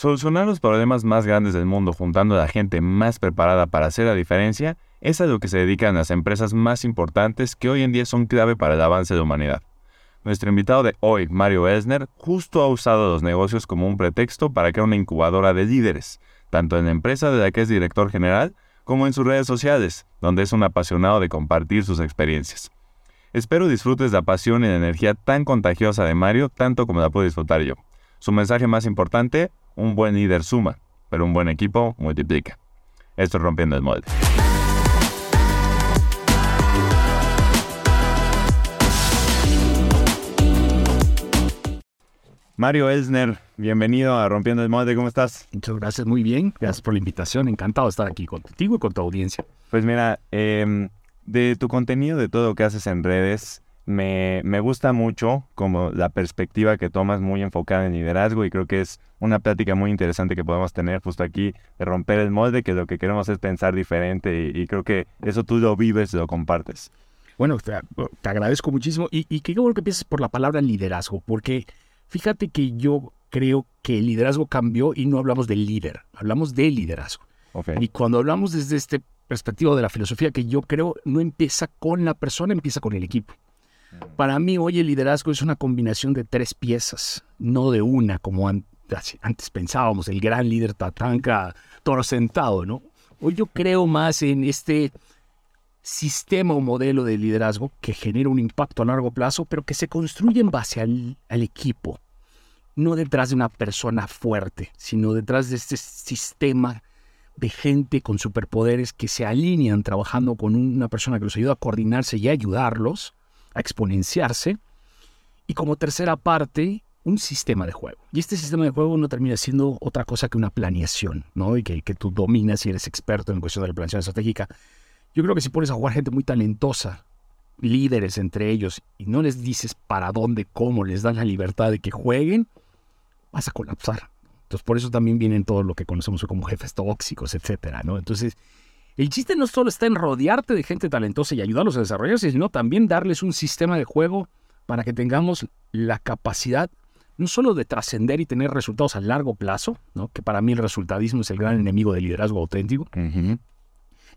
Solucionar los problemas más grandes del mundo juntando a la gente más preparada para hacer la diferencia es a lo que se dedican las empresas más importantes que hoy en día son clave para el avance de la humanidad. Nuestro invitado de hoy, Mario Esner, justo ha usado los negocios como un pretexto para crear una incubadora de líderes, tanto en la empresa de la que es director general como en sus redes sociales, donde es un apasionado de compartir sus experiencias. Espero disfrutes la pasión y la energía tan contagiosa de Mario tanto como la puedo disfrutar yo. Su mensaje más importante, un buen líder suma, pero un buen equipo multiplica. Esto es Rompiendo el Molde. Mario Elsner, bienvenido a Rompiendo el Molde, ¿cómo estás? Muchas gracias, muy bien. Gracias por la invitación. Encantado de estar aquí contigo y con tu audiencia. Pues mira, em, de tu contenido, de todo lo que haces en redes, me, me, gusta mucho como la perspectiva que tomas muy enfocada en liderazgo y creo que es una plática muy interesante que podemos tener justo aquí de romper el molde, que lo que queremos es pensar diferente y, creo que eso tú lo vives, lo compartes. Bueno, te, agradezco muchísimo y, y qué bueno que empieces por la palabra liderazgo, porque fíjate que yo creo que el liderazgo cambió y no hablamos del líder, hablamos de liderazgo. Y cuando hablamos desde este perspectiva de la filosofía que yo creo no empieza con la persona, empieza con el equipo. Para mí hoy el liderazgo es una combinación de tres piezas, no de una como antes pensábamos, el gran líder Tatanka, toro sentado, ¿no? Hoy yo creo más en este sistema o modelo de liderazgo que genera un impacto a largo plazo, pero que se construye en base al, al equipo, no detrás de una persona fuerte, sino detrás de este sistema de gente con superpoderes que se alinean trabajando con una persona que los ayuda a coordinarse y ayudarlos a exponenciarse. Y como tercera parte, un sistema de juego. Y este sistema de juego no termina siendo otra cosa que una planeación, ¿no? Y que, que tú dominas y eres experto en cuestión de la planeación estratégica. Yo creo que si pones a jugar gente muy talentosa, líderes entre ellos, y no les dices para dónde, cómo, les das la libertad de que jueguen, vas a colapsar. Entonces, por eso también vienen todo lo que conocemos como jefes tóxicos, etcétera, ¿no? Entonces, el chiste no solo está en rodearte de gente talentosa y ayudarlos a desarrollarse, sino también darles un sistema de juego para que tengamos la capacidad no solo de trascender y tener resultados a largo plazo, ¿no? que para mí el resultadismo es el gran enemigo del liderazgo auténtico,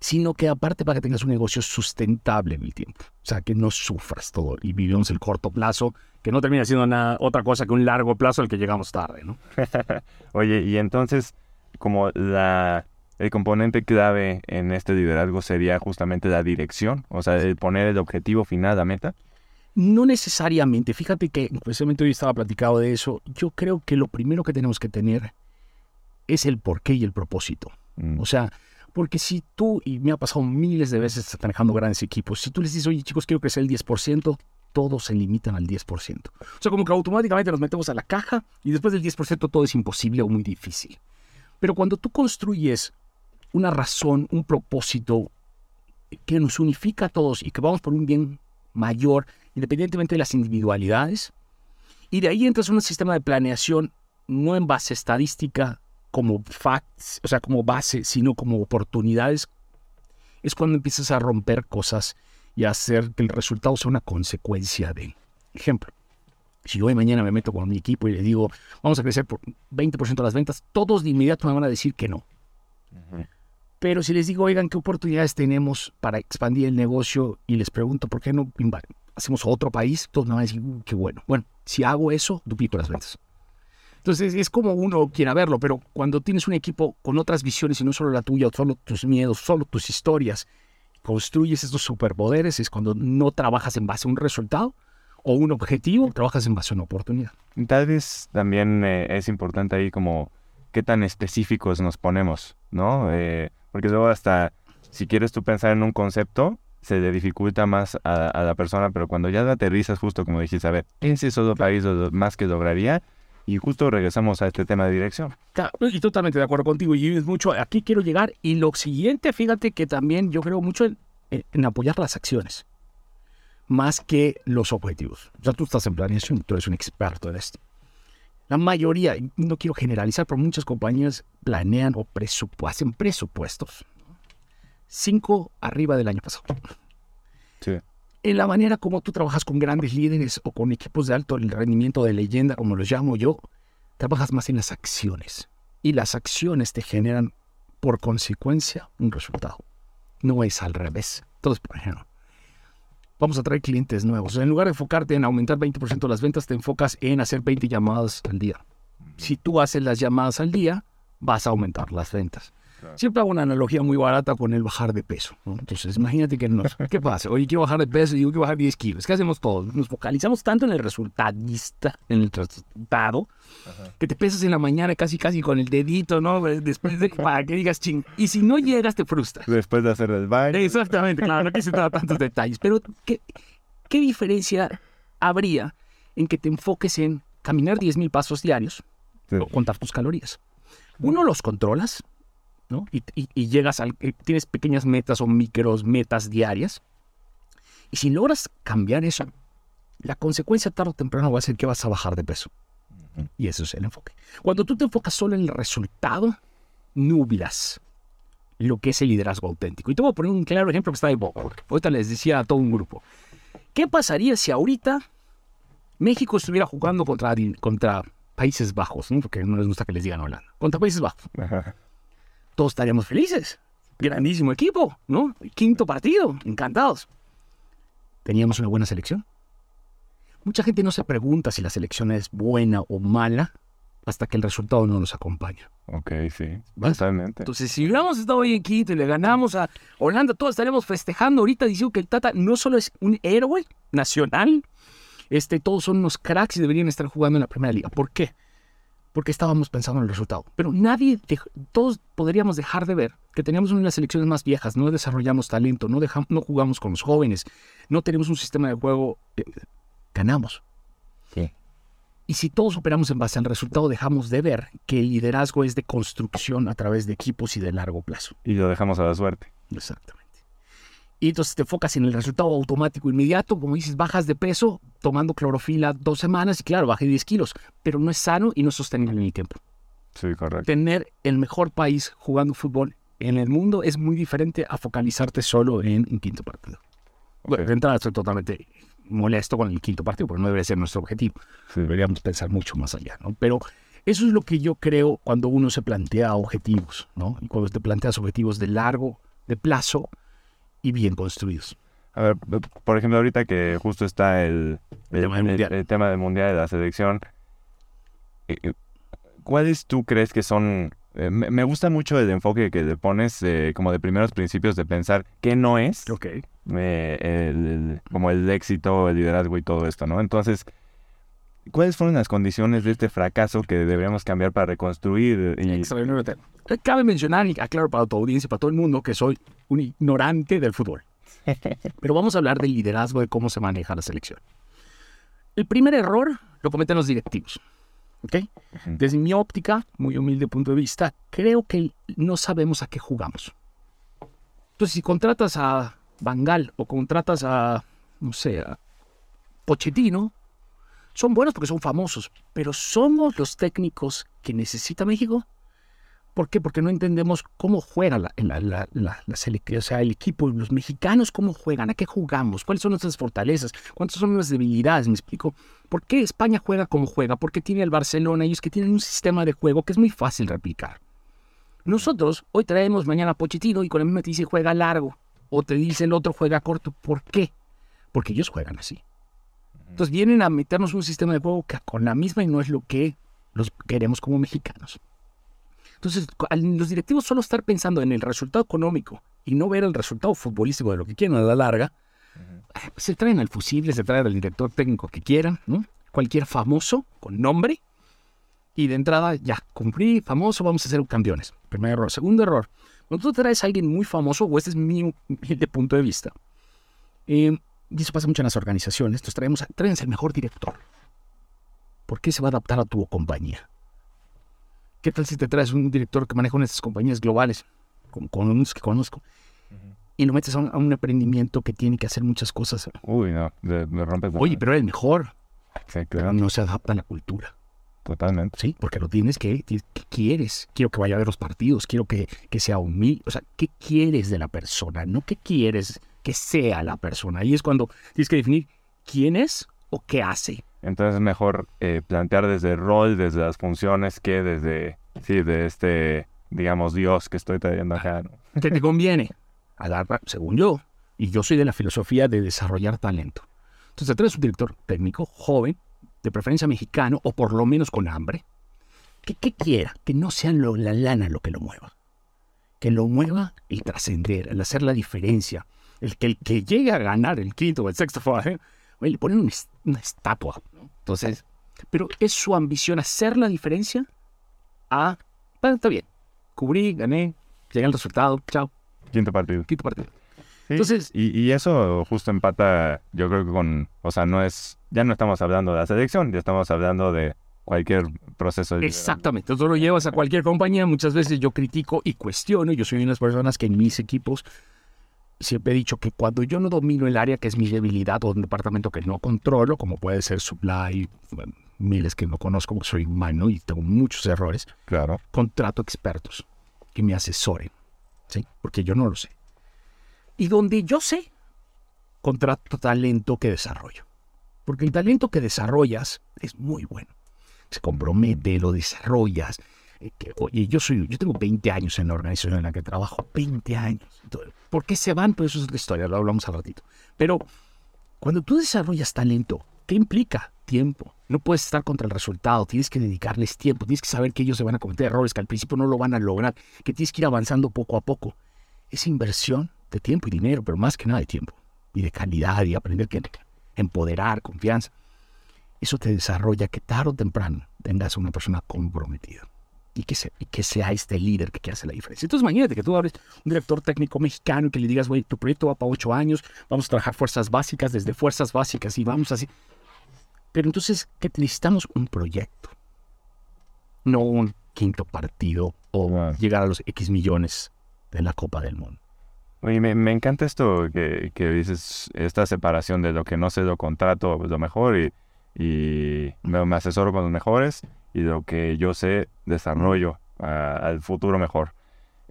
sino que aparte para que tengas un negocio sustentable en el tiempo. O sea, que no sufras todo y vivimos el corto plazo, que no termina siendo nada, otra cosa que un largo plazo al que llegamos tarde. ¿no? Oye, y entonces, como la el componente clave en este liderazgo sería justamente la dirección, o sea, el poner el objetivo final, la meta. No necesariamente. Fíjate que, precisamente hoy estaba platicado de eso. Yo creo que lo primero que tenemos que tener es el porqué y el propósito. Mm. O sea, porque si tú, y me ha pasado miles de veces manejando grandes equipos, si tú les dices, oye chicos, quiero crecer el 10%, todos se limitan al 10%. O sea, como que automáticamente nos metemos a la caja y después del 10% todo es imposible o muy difícil. Pero cuando tú construyes una razón, un propósito que nos unifica a todos y que vamos por un bien mayor, independientemente de las individualidades. Y de ahí entras en un sistema de planeación no en base estadística como facts, o sea, como base, sino como oportunidades. Es cuando empiezas a romper cosas y a hacer que el resultado sea una consecuencia de. Ejemplo, si hoy mañana me meto con mi equipo y le digo, vamos a crecer por 20% de las ventas, todos de inmediato me van a decir que no. Pero si les digo, oigan, ¿qué oportunidades tenemos para expandir el negocio? Y les pregunto, ¿por qué no hacemos otro país? Todos me van a decir, uh, qué bueno. Bueno, si hago eso, duplico las ventas. Entonces es como uno quiera verlo, pero cuando tienes un equipo con otras visiones y no solo la tuya, solo tus miedos, solo tus historias, construyes estos superpoderes, es cuando no trabajas en base a un resultado o un objetivo, trabajas en base a una oportunidad. Tal vez también eh, es importante ahí como qué tan específicos nos ponemos, ¿no? Eh, porque luego hasta, si quieres tú pensar en un concepto, se le dificulta más a, la persona, pero cuando ya la aterrizas justo como dijiste, a ver, es otro país más que lograría, y justo regresamos a este tema de dirección. y totalmente de acuerdo contigo, y es mucho, aquí quiero llegar, y lo siguiente, fíjate que también yo creo mucho en, en apoyar las acciones, más que los objetivos. O sea, tú estás en planeación, tú eres un experto en esto. La mayoría, no quiero generalizar, pero muchas compañías planean o hacen presupuestos. Cinco arriba del año pasado. Sí. En la manera como tú trabajas con grandes líderes o con equipos de alto rendimiento de leyenda, como los llamo yo, trabajas más en las acciones. y las acciones te generan por consecuencia un resultado. No es al revés. Entonces, por ejemplo, vamos a traer clientes nuevos. En lugar de enfocarte en aumentar 20% las ventas, te enfocas en hacer 20 llamadas al día. Si tú haces las llamadas al día, vas a aumentar las ventas. Siempre hago una analogía muy barata con el bajar de peso. Entonces, imagínate que nos, ¿qué pasa? Oye, quiero bajar de peso y yo quiero bajar 10 kilos. ¿Qué hacemos todos? Nos focalizamos tanto en el resultadista, en el resultado, que te pesas en la mañana casi casi con el dedito, ¿no? Después de, para que digas ching. Y si no llegas, te frustras. Después de hacer el baile. Exactamente, claro, no quise dar tantos detalles. Pero, ¿qué, ¿qué diferencia habría en que te enfoques en caminar 10.000 pasos diarios o contar tus calorías? Uno los controlas, y, llegas al, eh, tienes pequeñas metas o micros metas diarias. Y si logras cambiar eso, la consecuencia tarde o temprano va a ser que vas a bajar de peso. Y eso es el enfoque. Cuando tú te enfocas solo en el resultado, nublas lo que es el liderazgo auténtico. Y te voy a poner un claro ejemplo que está de boca. Ahorita les decía a todo un grupo. ¿Qué pasaría si ahorita México estuviera jugando contra, contra Países Bajos? Porque no les gusta que les digan Holanda. Contra Países Bajos todos estaríamos felices. Grandísimo equipo, ¿no? Quinto partido, encantados. ¿Teníamos una buena selección? Mucha gente no se pregunta si la selección es buena o mala hasta que el resultado no nos acompaña. Ok, sí, totalmente. Entonces, si hubiéramos estado hoy en Quito y le ganamos a Holanda, todos estaríamos festejando ahorita diciendo que el Tata no solo es un héroe nacional, este, todos son unos cracks y deberían estar jugando en la Primera Liga. ¿Por qué? porque estábamos pensando en el resultado. Pero nadie, todos podríamos dejar de ver que teníamos una de las selecciones más viejas, no desarrollamos talento, no, dejamos, no jugamos con los jóvenes, no tenemos un sistema de juego, eh, ganamos. Sí. Y si todos operamos en base al resultado, dejamos de ver que el liderazgo es de construcción a través de equipos y de largo plazo. Y lo dejamos a la suerte. Exactamente. Y entonces te enfocas en el resultado automático inmediato, como dices, bajas de peso tomando clorofila dos semanas y claro, bajé 10 kilos, pero no es sano y no es sostenible en el tiempo. Sí, correcto. Tener el mejor país jugando fútbol en el mundo es muy diferente a focalizarte solo en un quinto partido. Bueno, de entrada estoy totalmente molesto con el quinto partido, porque no debe ser nuestro objetivo. Deberíamos pensar mucho más allá, ¿no? Pero eso es lo que yo creo cuando uno se plantea objetivos, ¿no? Y cuando te planteas objetivos de largo, de plazo, y bien construidos. A ver, por ejemplo, ahorita que justo está el, tema, del mundial. de la selección, eh, eh, ¿cuáles tú crees que son? Eh, me, gusta mucho el enfoque que le pones como de primeros principios de pensar qué no es, okay. como el éxito, el liderazgo y todo esto, ¿no? Entonces, ¿cuáles fueron las condiciones de este fracaso que deberíamos cambiar para reconstruir? Y... Cabe mencionar y aclaro para tu audiencia, para todo el mundo, que soy un ignorante del fútbol. Pero vamos a hablar del liderazgo, de cómo se maneja la selección. El primer error lo cometen los directivos. ¿ok? Desde mi óptica, muy humilde punto de vista, creo que no sabemos a qué jugamos. Entonces, si contratas a Bangal o contratas a, no sé, a Pochettino, son buenos porque son famosos, pero ¿somos los técnicos que necesita México? ¿Por qué? Porque no entendemos cómo juega la, la, o sea, el equipo, los mexicanos, cómo juegan, a qué jugamos, cuáles son nuestras fortalezas, cuántas son nuestras debilidades, me explico. ¿Por qué España juega como juega? Porque tiene el Barcelona, ellos que tienen un sistema de juego que es muy fácil replicar. Nosotros hoy traemos mañana Pochettino y con el mismo te dice juega largo, o te dice el otro juega corto. ¿Por qué? Porque ellos juegan así. Entonces vienen a meternos un sistema de juego que con la misma y no es lo que los queremos como mexicanos. Entonces, los directivos solo estar pensando en el resultado económico y no ver el resultado futbolístico de lo que quieren a la larga, eh, se traen al fusible, se traen al director técnico que quieran, ¿no? cualquier famoso con nombre, y de entrada ya cumplí, famoso, vamos a ser campeones. Primer error. Segundo error, cuando tú traes a alguien muy famoso, o este es mi de punto de vista, eh, y eso pasa mucho en las organizaciones, entonces traemos, traemos el mejor director. ¿Por qué se va a adaptar a tu compañía? ¿Qué tal si te traes un director que maneja una de estas compañías globales, con, unos que conozco, y lo metes a un, emprendimiento que tiene que hacer muchas cosas? Uy, no, me rompes. Oye, pero el mejor. Sí, claro. No se adapta a la cultura. Totalmente. Sí, porque lo tienes que, ¿qué quieres? Quiero que vaya a ver los partidos, quiero que, que sea humilde. O sea, ¿qué quieres de la persona? No qué quieres que sea la persona. Ahí es cuando tienes que definir quién es o qué hace. Entonces es mejor eh, plantear desde el rol, desde las funciones, que desde sí, de este, digamos, Dios que estoy trayendo acá. ¿Qué te conviene? Agarra, según yo, y yo soy de la filosofía de desarrollar talento. Entonces, traes un director técnico joven, de preferencia mexicano, o por lo menos con hambre, que, quiera, que no sea la lana lo que lo mueva. Que lo mueva el trascender, el hacer la diferencia. El que, el que llegue a ganar el quinto o el sexto le ponen una, estatua. Entonces, pero es su ambición hacer la diferencia a, bueno, está bien, cubrí, gané, llegué al resultado, chao. Quinto partido. Quinto partido. Entonces, y, eso justo empata, yo creo que con, o sea, no es, ya no estamos hablando de la selección, ya estamos hablando de cualquier proceso. Exactamente, tú lo llevas a cualquier compañía, muchas veces yo critico y cuestiono, yo soy una de las personas que en mis equipos siempre he dicho que cuando yo no domino el área que es mi debilidad o un departamento que no controlo, como puede ser supply, miles que no conozco, porque soy humano y tengo muchos errores, claro. contrato expertos que me asesoren, ¿sí? porque yo no lo sé. Y donde yo sé, contrato talento que desarrollo. Porque el talento que desarrollas es muy bueno. Se compromete, lo desarrollas. Eh, oye, yo soy, yo tengo 20 años en la organización en la que trabajo, 20 años. ¿Por qué se van? Pues eso es otra historia, lo hablamos al ratito. Pero cuando tú desarrollas talento, ¿qué implica? Tiempo. No puedes estar contra el resultado, tienes que dedicarles tiempo, tienes que saber que ellos se van a cometer errores, que al principio no lo van a lograr, que tienes que ir avanzando poco a poco. Esa inversión de tiempo y dinero, pero más que nada de tiempo y de calidad y aprender que empoderar, confianza. Eso te desarrolla que tarde o temprano tengas una persona comprometida y que, y que sea este líder que, hace la diferencia. Entonces, imagínate que tú abres un director técnico mexicano y que le digas, güey, tu proyecto va para ocho años, vamos a trabajar fuerzas básicas desde fuerzas básicas y vamos así. Pero entonces, ¿qué necesitamos? Un proyecto, no un quinto partido o llegar a los X millones de la Copa del Mundo. Oye, me, encanta esto que, dices, esta separación de lo que no sé lo contrato pues, lo mejor y, y me, asesoro con los mejores y lo que yo sé desarrollo al futuro mejor.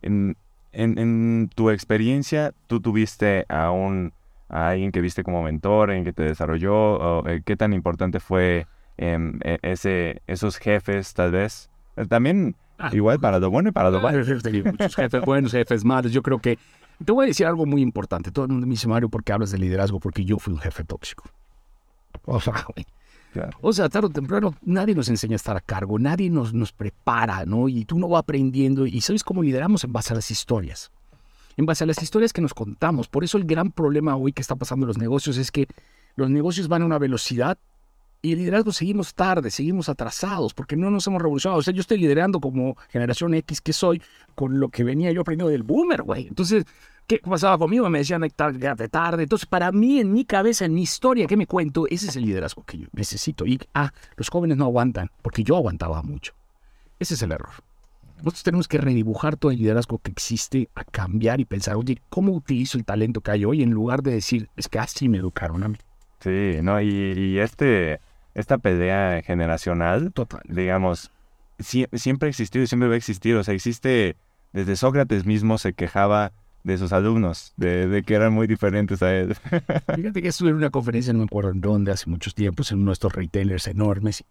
En, en, tu experiencia, ¿tú tuviste a, un, a alguien que viste como mentor, en que te desarrolló? Eh, ¿Qué tan importante fue em, e, ese, esos jefes tal vez? Eh, también ah. igual para lo bueno y para lo malo. Muchos jefes buenos, jefes malos. Yo creo que te voy a decir algo muy importante. Todo el mundo me dice, Mario, ¿por qué hablas de liderazgo? Porque yo fui un jefe tóxico. O sea, o sea, tarde o temprano, nadie nos enseña a estar a cargo, nadie nos, nos prepara, ¿no? Y tú no vas aprendiendo. Y sabes cómo lideramos en base a las historias. En base a las historias que nos contamos. Por eso el gran problema hoy que está pasando en los negocios es que los negocios van a una velocidad y el liderazgo seguimos tarde, seguimos atrasados, porque no nos hemos revolucionado. O sea, yo estoy liderando como generación X que soy, con lo que venía yo aprendiendo del boomer, güey. Entonces, ¿qué pasaba conmigo? Me decían, tarde, tarde. Entonces, para mí, en mi cabeza, en mi historia que me cuento, ese es el liderazgo que yo necesito. Y, ah, los jóvenes no aguantan, porque yo aguantaba mucho. Ese es el error. Nosotros tenemos que redibujar todo el liderazgo que existe, a cambiar y pensar, oye, ¿cómo utilizo el talento que hay hoy? En lugar de decir, es que así me educaron a mí. Sí, no, y este esta pelea generacional, digamos, siempre ha existido y siempre va a existir. O sea, existe, desde Sócrates mismo se quejaba de sus alumnos, de, que eran muy diferentes a él. Fíjate que estuve en una conferencia, no me acuerdo en dónde, hace muchos tiempos, en uno de estos retailers enormes,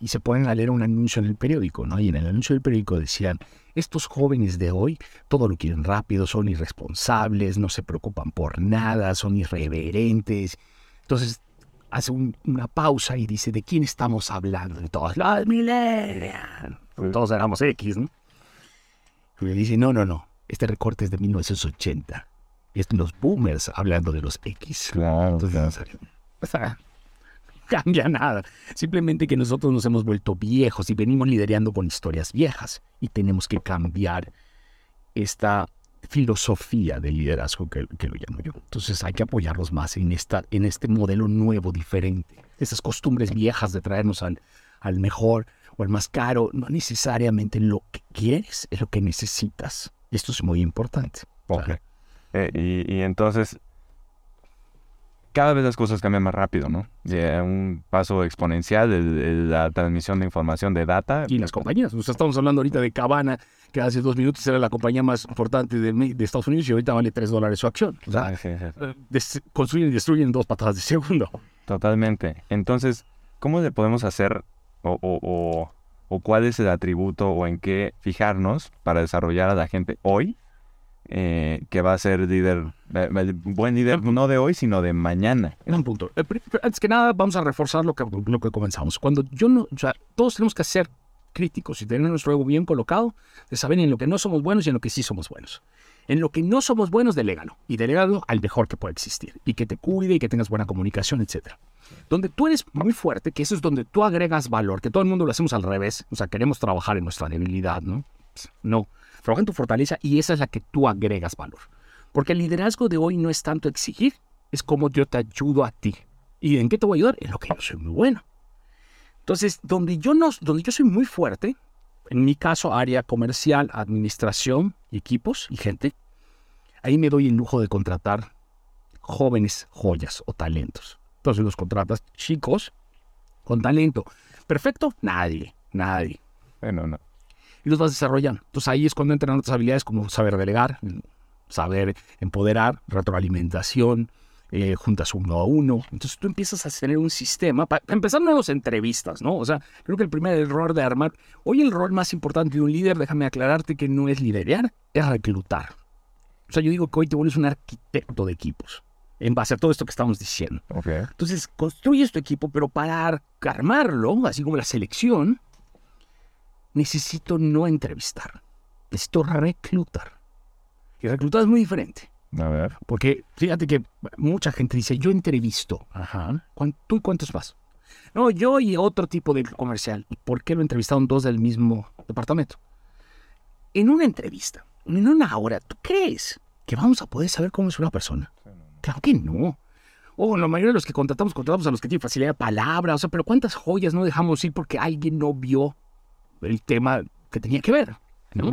y se ponen a leer un anuncio en el periódico, ¿no? Y en el anuncio del periódico decían, estos jóvenes de hoy todo lo quieren rápido, son irresponsables, no se preocupan por nada, son irreverentes. Entonces hace una pausa y dice, ¿de quién estamos hablando? De todos los millennials. Todos éramos X, ¿no? Y le dice, no, no, no, este recorte es de 1980. Es los boomers hablando de los X. Claro, Entonces, claro. cambia nada. Simplemente que nosotros nos hemos vuelto viejos y venimos liderando con historias viejas y tenemos que cambiar esta filosofía de liderazgo que, lo llamo yo. Entonces hay que apoyarlos más en, esta, en este modelo nuevo, diferente. Esas costumbres viejas de traernos al, al mejor o al más caro, no necesariamente lo que quieres es lo que necesitas. Esto es muy importante. Eh, y, entonces, cada vez las cosas cambian más rápido, ¿no? un paso exponencial de, la transmisión de información de data. Y las compañías. O sea, estamos hablando ahorita de Cabana, que hace dos minutos era la compañía más importante de, Estados Unidos y ahorita vale tres dólares su acción. O sea, eh, construyen y destruyen dos patadas de segundo. Totalmente. Entonces, ¿cómo le podemos hacer o, o cuál es el atributo o en qué fijarnos para desarrollar a la gente hoy eh, que va a ser líder, eh, buen líder no de hoy, sino de mañana. En un punto. Eh, antes que nada, vamos a reforzar lo que, lo que comenzamos. Cuando yo no, o sea, todos tenemos que ser críticos y tener nuestro ego bien colocado, de saber en lo que no somos buenos y en lo que sí somos buenos. En lo que no somos buenos, delégalo. Y delégalo al mejor que puede existir. Y que te cuide y que tengas buena comunicación, etc. Donde tú eres muy fuerte, que eso es donde tú agregas valor, que todo el mundo lo hacemos al revés. O sea, queremos trabajar en nuestra debilidad, ¿no? No. Trabaja en tu fortaleza y esa es la que tú agregas valor. Porque el liderazgo de hoy no es tanto exigir, es como yo te ayudo a ti. ¿Y en qué te voy a ayudar? En lo que yo soy muy bueno. Entonces, donde yo, no, donde yo soy muy fuerte, en mi caso, área comercial, administración, equipos y gente, ahí me doy el lujo de contratar jóvenes joyas o talentos. Entonces los contratas chicos con talento. ¿Perfecto? Nadie, nadie. Bueno, no y los vas desarrollando. Entonces ahí es cuando entran otras habilidades como saber delegar, saber empoderar, retroalimentación, eh, juntas uno a uno. Entonces tú empiezas a tener un sistema, para empezar nuevas entrevistas, ¿no? O sea, creo que el primer error de armar, hoy el rol más importante de un líder, déjame aclararte que no es liderear, es reclutar. O sea, yo digo que hoy te vuelves un arquitecto de equipos en base a todo esto que estamos diciendo. Entonces, construyes tu equipo, pero para armarlo, así como la selección, necesito no entrevistar, necesito reclutar. Y reclutar es muy diferente. A ver. Porque fíjate que mucha gente dice, yo entrevisto. Ajá. ¿Tú y cuántos más? No, yo y otro tipo de comercial. ¿Y por qué lo entrevistaron dos del mismo departamento? En una entrevista, en una hora, ¿tú crees que vamos a poder saber cómo es una persona? Claro que no. O la mayoría de los que contratamos, contratamos a los que tienen facilidad de palabra. O sea, pero ¿cuántas joyas no dejamos ir porque alguien no vio el tema que tenía que ver. ¿no?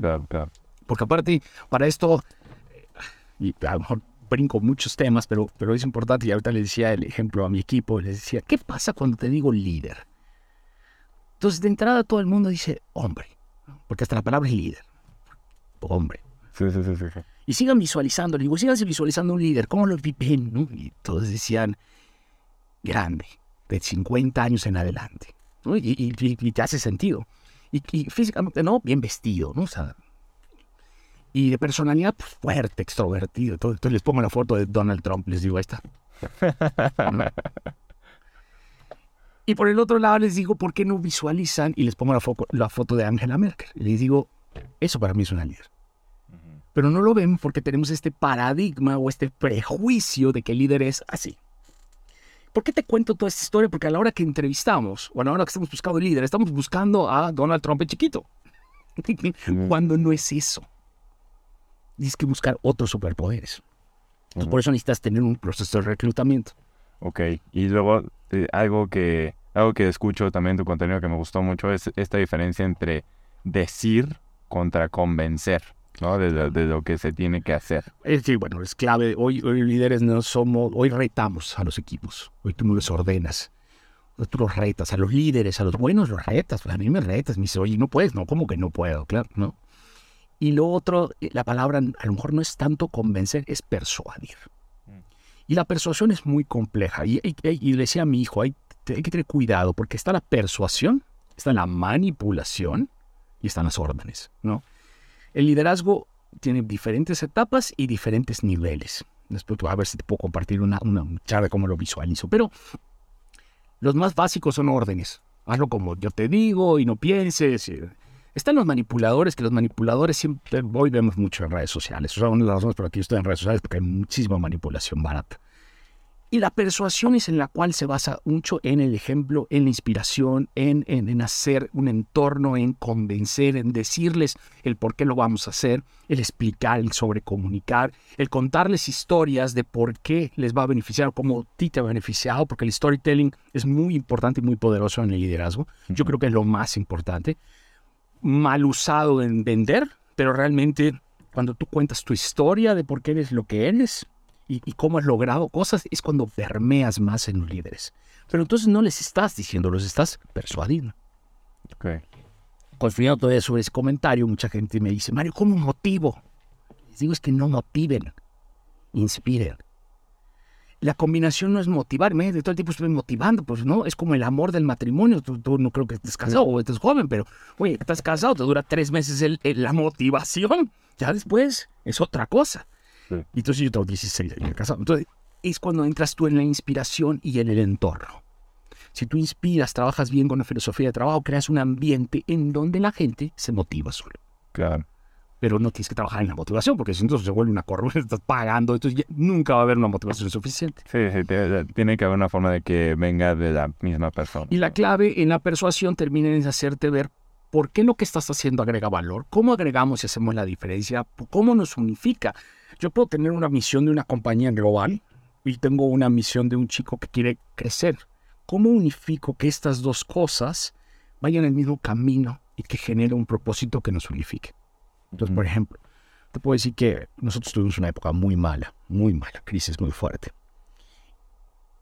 Porque aparte, para esto, y a lo mejor brinco muchos temas, pero, pero es importante, y ahorita le decía el ejemplo a mi equipo, les decía, ¿qué pasa cuando te digo líder? Entonces, de entrada todo el mundo dice, hombre, porque hasta la palabra es líder, hombre. Sí, sí, sí, sí. Y sigan visualizando, digo, sigan visualizando un líder, ¿cómo lo viven? ¿no? Y todos decían, grande, de 50 años en adelante. Y, y, te hace sentido. Y, físicamente, ¿no? Bien vestido, ¿no? O sea, y de personalidad pues, fuerte, extrovertido. Entonces, les pongo la foto de Donald Trump, les digo, ahí está. y por el otro lado les digo, ¿por qué no visualizan? Y les pongo la, la foto de Angela Merkel. Y les digo, eso para mí es una líder. Pero no lo ven porque tenemos este paradigma o este prejuicio de que el líder es así. ¿Por qué te cuento toda esta historia? Porque a la hora que entrevistamos, o a la hora que estamos buscando líder, estamos buscando a Donald Trump chiquito. Cuando no es eso. Tienes que buscar otros superpoderes. Por eso necesitas tener un proceso de reclutamiento. Ok, y luego eh, algo, que, algo que escucho también en tu contenido que me gustó mucho es esta diferencia entre decir contra convencer. ¿No? De, lo que se tiene que hacer. Es decir, bueno, es clave. Hoy, hoy líderes no somos, hoy retamos a los equipos. Hoy tú no los ordenas. Tú los retas, a los líderes, a los buenos los retas. A mí me retas, me dice, oye, no puedes, no, ¿cómo que no puedo? Claro, ¿no? Y lo otro, la palabra a lo mejor no es tanto convencer, es persuadir. Mm. Y la persuasión es muy compleja. Y, y, le decía a mi hijo, hay, hay que tener cuidado porque está la persuasión, está la manipulación y están las órdenes, ¿no? El liderazgo tiene diferentes etapas y diferentes niveles. Después a ver si te puedo compartir una, charla de cómo lo visualizo. Pero los más básicos son órdenes. Hazlo como yo te digo y no pienses. Están los manipuladores, que los manipuladores siempre, hoy vemos mucho en redes sociales. O una de las razones por las que yo estoy en redes sociales porque hay muchísima manipulación barata. Y la persuasión es en la cual se basa mucho en el ejemplo, en la inspiración, en, en, hacer un entorno, en convencer, en decirles el por qué lo vamos a hacer, el explicar, el sobrecomunicar, el contarles historias de por qué les va a beneficiar, cómo a ti te ha beneficiado, porque el storytelling es muy importante y muy poderoso en el liderazgo. Yo creo que es lo más importante. Mal usado en vender, pero realmente cuando tú cuentas tu historia de por qué eres lo que eres, y, cómo has logrado cosas, es cuando permeas más en los líderes. Pero entonces no les estás diciendo, los estás persuadiendo. Ok. Construyendo todavía sobre ese comentario, mucha gente me dice, Mario, ¿cómo motivo? Les digo, es que no motiven, inspiren. la combinación no es motivarme, de todo el tiempo estoy motivando, pues no, es como el amor del matrimonio. Tú, no creo que estés casado o estés joven, pero, oye, estás casado, te dura tres meses el, la motivación, ya después es otra cosa. Y entonces yo tengo 16 años casado. Entonces, es cuando entras tú en la inspiración y en el entorno. Si tú inspiras, trabajas bien con la filosofía de trabajo, creas un ambiente en donde la gente se motiva solo. Claro pero no tienes que trabajar en la motivación, porque si entonces se vuelve una corrupción, estás pagando, entonces nunca va a haber una motivación suficiente. Sí, sí, tiene que haber una forma de que venga de la misma persona. Y la clave en la persuasión termina en hacerte ver por qué lo que estás haciendo agrega valor, cómo agregamos y hacemos la diferencia, cómo nos unifica. Yo puedo tener una misión de una compañía global y tengo una misión de un chico que quiere crecer. ¿Cómo unifico que estas dos cosas vayan en el mismo camino y que genere un propósito que nos unifique? Entonces, por ejemplo, te puedo decir que nosotros tuvimos una época muy mala, muy mala, crisis muy fuerte.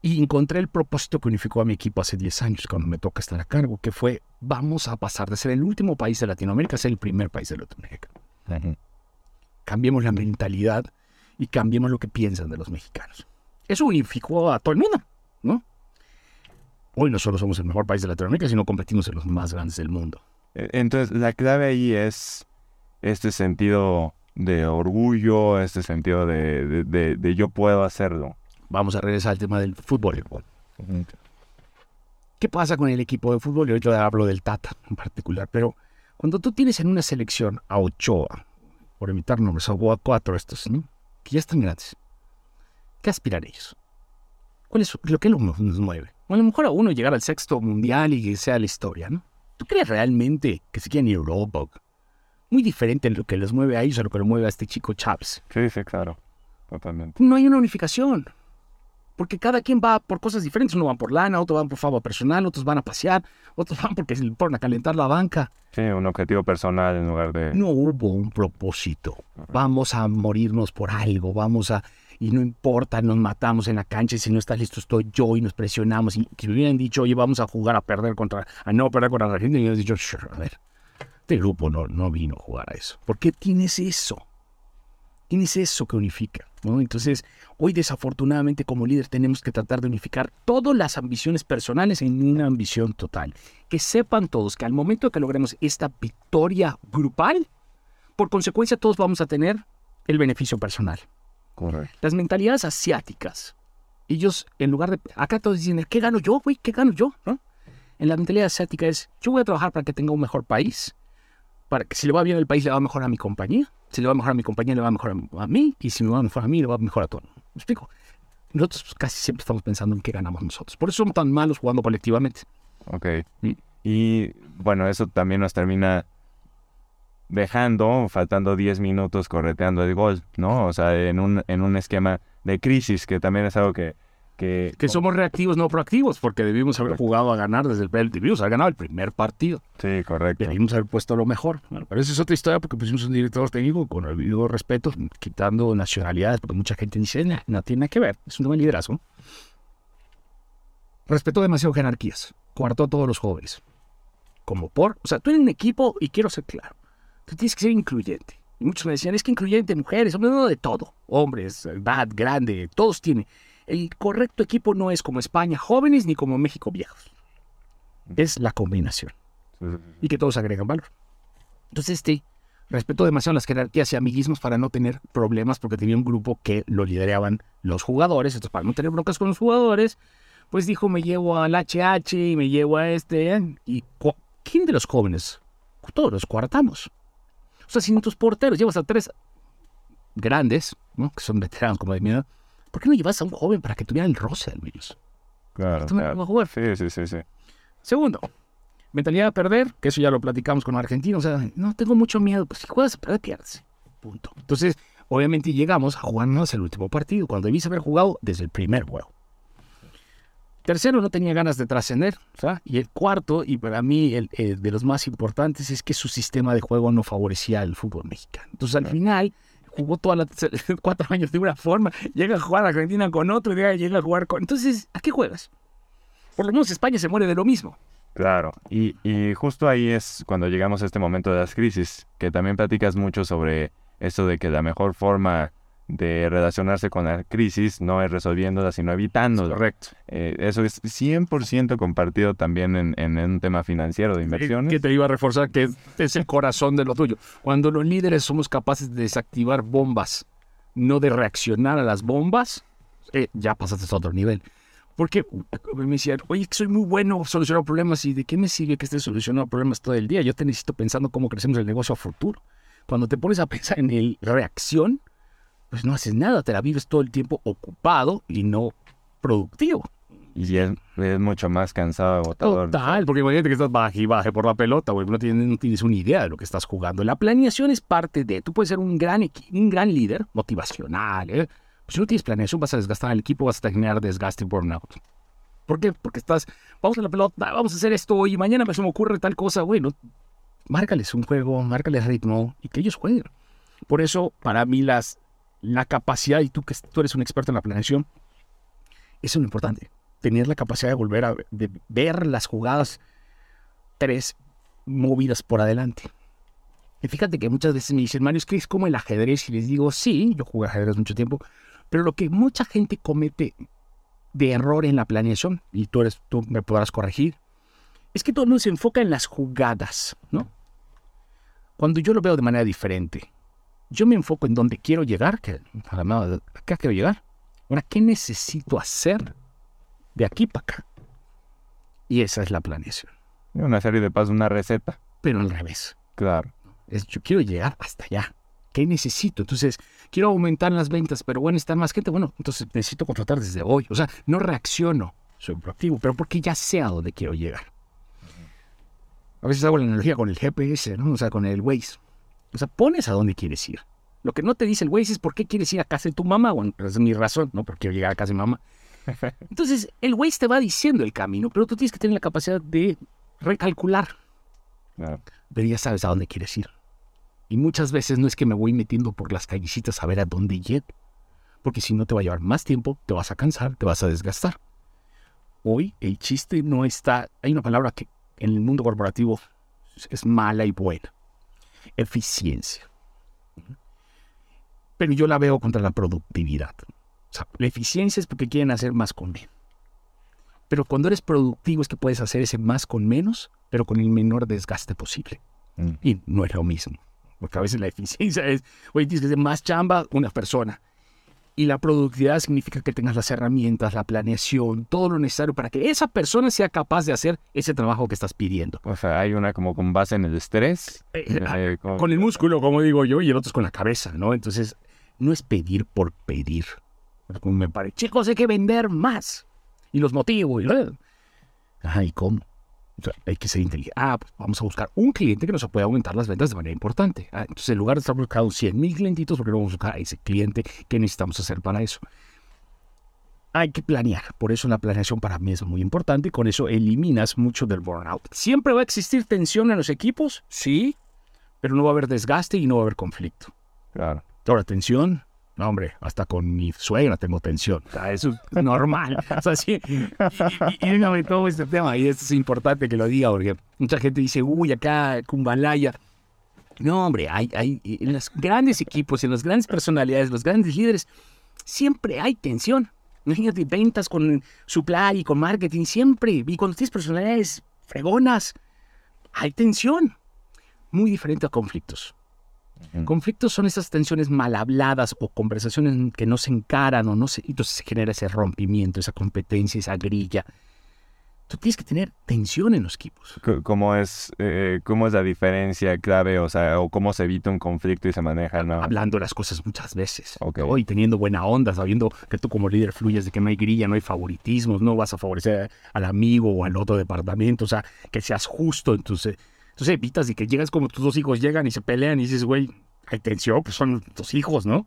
Y encontré el propósito que unificó a mi equipo hace 10 años, cuando me toca estar a cargo, que fue, vamos a pasar de ser el último país de Latinoamérica a ser el primer país de Latinoamérica. Cambiemos la mentalidad y cambiemos lo que piensan de los mexicanos. Eso unificó a todo el mundo, ¿no? Hoy no solo somos el mejor país de Latinoamérica, sino competimos en los más grandes del mundo. E, entonces, la clave ahí es este sentido de orgullo, este sentido de, de, yo puedo hacerlo. Vamos a regresar al tema del fútbol. ¿Qué pasa con el equipo de fútbol? Y ahorita hablo del Tata en particular, pero cuando tú tienes en una selección a Ochoa, por imitar nombres, a cuatro estos, que ya están grandes, ¿qué aspiran ellos? ¿Cuál es lo que nos mueve? a lo mejor a uno llegar al sexto mundial y que sea la historia, ¿no? ¿Tú crees realmente que se quieren ir a Europa muy diferente en lo que les mueve a ellos a lo que lo mueve a este chico Chávez. Sí, sí, claro. Totalmente. No hay una unificación. Porque cada quien va por cosas diferentes. Uno va por lana, otros van por favor personal, otros van a pasear, otros van porque se le ponen a calentar la banca. Sí, un objetivo personal en lugar de... No hubo un propósito. Vamos a morirnos por algo, vamos a... Y no importa, nos matamos en la cancha y si no estás listo estoy yo y nos presionamos. Y si me hubieran dicho, oye, vamos a jugar a perder contra... a no perder contra la gente, y yo hubieran dicho, a ver, este grupo no, no vino a jugar a eso. ¿Por qué tienes eso? Tienes eso que unifica. ¿No? Entonces, hoy desafortunadamente como líder tenemos que tratar de unificar todas las ambiciones personales en una ambición total. Que sepan todos que al momento que logremos esta victoria grupal, por consecuencia todos vamos a tener el beneficio personal. Correcto. Las mentalidades asiáticas, ellos en lugar de... Acá todos dicen, ¿qué gano yo, güey? ¿Qué gano yo? ¿No? En la mentalidad asiática es, yo voy a trabajar para que tenga un mejor país para que si le va bien el país, le va mejor a mi compañía. Si le va mejor a mi compañía, le va mejor a, mí. Y si me va mejor a mí, le va mejor a todo. ¿Me explico? Nosotros casi siempre estamos pensando en qué ganamos nosotros. Por eso somos tan malos jugando colectivamente. Ok. Y bueno, eso también nos termina dejando, faltando 10 minutos correteando el gol, ¿no? O sea, en un, en un esquema de crisis, que también es algo que que, somos reactivos, no proactivos, porque debimos haber jugado a ganar desde el debimos haber ganado el primer partido. Sí, correcto. Debimos haber puesto lo mejor. pero esa es otra historia porque pusimos un director técnico con el debido respeto, quitando nacionalidades, porque mucha gente dice, no, tiene nada que ver, es un tema de liderazgo. Respetó demasiado jerarquías, coartó a todos los jóvenes. Como por, o sea, tú eres un equipo y quiero ser claro, tú tienes que ser incluyente. Y muchos me decían, es que incluyente mujeres, hombres, no, de todo, hombres, edad, grande, todos tienen el correcto equipo no es como España jóvenes ni como México viejos. Es la combinación. Y que todos agregan valor. Entonces, este respetó demasiado las jerarquías y amiguismos para no tener problemas porque tenía un grupo que lo lideraban los jugadores. Entonces, para no tener broncas con los jugadores, pues dijo, me llevo al HH y me llevo a este. ¿eh? ¿Y quién de los jóvenes? Todos los cuartamos. O sea, si en tus porteros llevas a tres grandes, ¿no? que son veteranos como de mi edad, ¿Por qué no llevas a un joven para que tuviera el roce al menos? Claro. claro. jugar? Sí, sí, sí, sí. Segundo, mentalidad de perder, que eso ya lo platicamos con argentinos. O sea, no tengo mucho miedo. Pues si juegas a perder, pierdes. Punto. Entonces, obviamente llegamos a jugarnos el último partido, cuando debiste haber jugado desde el primer juego. Tercero, no tenía ganas de trascender. Y el cuarto, y para mí el, de los más importantes, es que su sistema de juego no favorecía al fútbol mexicano. Entonces, al final jugó todas las cuatro años de una forma, llega a jugar a Argentina con otro, llega a jugar con... Entonces, ¿a qué juegas? Por lo menos España se muere de lo mismo. Claro, y, y, justo ahí es cuando llegamos a este momento de las crisis, que también platicas mucho sobre eso de que la mejor forma de relacionarse con la crisis no es resolviéndola, sino evitándola. Correcto. Eh, eso es 100% compartido también en, en, un tema financiero de inversiones. Que te iba a reforzar que es el corazón de lo tuyo. Cuando los líderes somos capaces de desactivar bombas, no de reaccionar a las bombas, eh, ya pasaste a otro nivel. Porque me decían, oye, que soy muy bueno solucionando problemas y de qué me sirve que estés solucionando problemas todo el día. Yo te necesito pensando cómo crecemos el negocio a futuro. Cuando te pones a pensar en el reacción, pues no haces nada, te la vives todo el tiempo ocupado y no productivo. Y es, mucho más cansado, agotador. Total, porque imagínate que estás baje y baje por la pelota, güey, no tienes, no tienes una idea de lo que estás jugando. La planeación es parte de, tú puedes ser un gran, un gran líder motivacional, ¿eh? Pues si no tienes planeación vas a desgastar al equipo, vas a generar desgaste y burnout. ¿Por qué? Porque estás, vamos a la pelota, vamos a hacer esto hoy, mañana me se me ocurre tal cosa, güey, no, márcales un juego, márcales ritmo y que ellos jueguen. Por eso, para mí, las, la capacidad, y tú que tú eres un experto en la planeación, eso es lo importante. Tener la capacidad de volver a ver las jugadas tres movidas por adelante. Y fíjate que muchas veces me dicen, Mario, es que como el ajedrez. Y les digo, sí, yo jugué ajedrez mucho tiempo. Pero lo que mucha gente comete de error en la planeación, y tú, eres, tú me podrás corregir, es que todo mundo se enfoca en las jugadas, ¿no? Cuando yo lo veo de manera diferente, yo me enfoco en dónde quiero llegar, que acá quiero llegar. Ahora, ¿qué necesito hacer de aquí para acá? Y esa es la planeación. Una serie de pasos, una receta. Pero al revés. Claro. Es, yo quiero llegar hasta allá. ¿Qué necesito? Entonces, quiero aumentar las ventas, pero bueno, estar más gente. Bueno, entonces necesito contratar desde hoy. O sea, no reacciono, soy proactivo, pero porque ya sé a dónde quiero llegar. A veces hago la analogía con el GPS, ¿no? O sea, con el Waze. O sea, pones a dónde quieres ir. Lo que no te dice el Waze es por qué quieres ir a casa de tu mamá. Bueno, esa es mi razón, ¿no? Porque quiero llegar a casa de mi mamá. Entonces, el Waze te va diciendo el camino, pero tú tienes que tener la capacidad de recalcular. Claro. Pero ya sabes a dónde quieres ir. Y muchas veces no es que me voy metiendo por las callecitas a ver a dónde llego. Porque si no te va a llevar más tiempo, te vas a cansar, te vas a desgastar. Hoy el chiste no está... Hay una palabra que en el mundo corporativo es mala y buena. Eficiencia. Pero yo la veo contra la productividad. O sea, la eficiencia es porque quieren hacer más con menos. Pero cuando eres productivo es que puedes hacer ese más con menos, pero con el menor desgaste posible. Mm. Y no es lo mismo. Porque a veces la eficiencia es, oye, tienes que hacer más chamba una persona. Y la productividad significa que tengas las herramientas, la planeación, todo lo necesario para que esa persona sea capaz de hacer ese trabajo que estás pidiendo. O sea, hay una como con base en el estrés. Eh, eh, eh, con... el músculo, como digo yo, y el otro es con la cabeza, ¿no? Entonces, no es pedir por pedir. Como me parece, chicos, hay que vender más. Y los motivo. Y... Ay, ¿cómo? Hay que ser inteligente. Ah, pues vamos a buscar un cliente que nos pueda aumentar las ventas de manera importante. Ah, entonces, en lugar de estar buscando 100 mil clientitos, porque vamos a buscar a ese cliente que necesitamos hacer para eso. Hay que planear. Por eso la planeación para mí es muy importante y con eso eliminas mucho del burnout. ¿Siempre va a existir tensión en los equipos? Sí, pero no va a haber desgaste y no va a haber conflicto. Claro. Ahora, tensión, no, hombre, hasta con mi suegra tengo tensión. eso es normal. o sea, sí. Y, y, todo este tema, y esto es importante que lo diga, porque mucha gente dice, uy, acá, Kumbalaya. No, hombre, hay, hay, en los grandes equipos, en las grandes personalidades, los grandes líderes, siempre hay tensión. Imagínate, ventas con supply y con marketing, siempre. Y cuando tienes personalidades fregonas, hay tensión. Muy diferente a conflictos. Conflictos son esas tensiones mal habladas o conversaciones que no se encaran o no se... Entonces se genera ese rompimiento, esa competencia, esa grilla. Tú tienes que tener tensión en los equipos. ¿Cómo es, eh, cómo es la diferencia clave? O sea, o cómo se evita un conflicto y se maneja, ¿no? Hablando las cosas muchas veces. Y teniendo buena onda, sabiendo que tú como líder fluyes de que no hay grilla, no hay favoritismos, no vas a favorecer al amigo o al otro departamento. O sea, que seas justo. Entonces, entonces evitas y que llegas como tus dos hijos llegan y se pelean y dices, güey, hay tensión, pues son tus hijos, ¿no?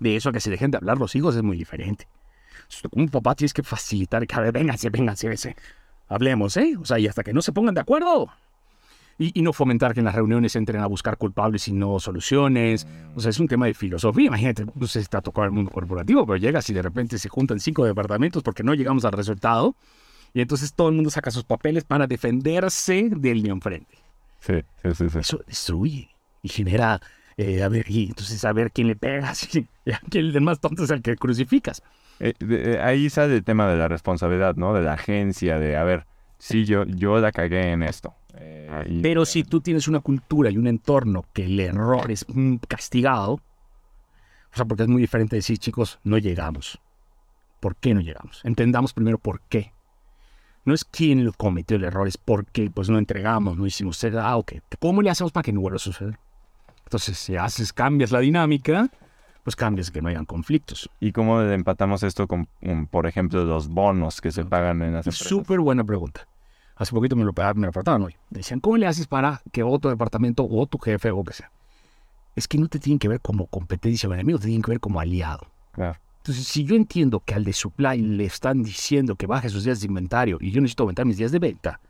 De eso a que se dejen de hablar los hijos es muy diferente. como un papá tienes que facilitar, que a ver, vénganse, vénganse, hablemos, ¿eh? O sea, y hasta que no se pongan de acuerdo. Y, no fomentar que en las reuniones entren a buscar culpables y no soluciones. O sea, es un tema de filosofía. Imagínate, no sé si está tocado el mundo corporativo, pero llegas y de repente se juntan cinco departamentos porque no llegamos al resultado. Y entonces todo el mundo saca sus papeles para defenderse del de enfrente. Sí, sí, sí, Eso destruye y genera Eh, a ver, y entonces a ver quién le pegas y, a quién el más tonto es el que crucificas. Eh, eh, ahí sale el tema de la responsabilidad, ¿no? De la agencia, de, a ver, sí, yo, yo la cagué en esto. Pero si tú tienes una cultura y un entorno que el error es castigado, o sea, porque es muy diferente decir, chicos, no llegamos. ¿Por qué no llegamos? Entendamos primero por qué. No es quién lo cometió el error, es por qué pues no entregamos, no hicimos. Ah, ok. ¿Cómo le hacemos para que no vuelva a suceder? Entonces, si haces, cambias la dinámica, pues cambias que no hayan conflictos. ¿Y cómo empatamos esto con, por ejemplo, los bonos que se pagan en las empresas? Súper buena pregunta. Hace poquito me lo, me lo apartaban hoy. Decían, ¿cómo le haces para que otro departamento o tu jefe o que sea? Es que no te tienen que ver como competencia o enemigo, te tienen que ver como aliado. Claro. Entonces, si yo entiendo que al de supply le están diciendo que baje sus días de inventario y yo necesito aumentar mis días de venta,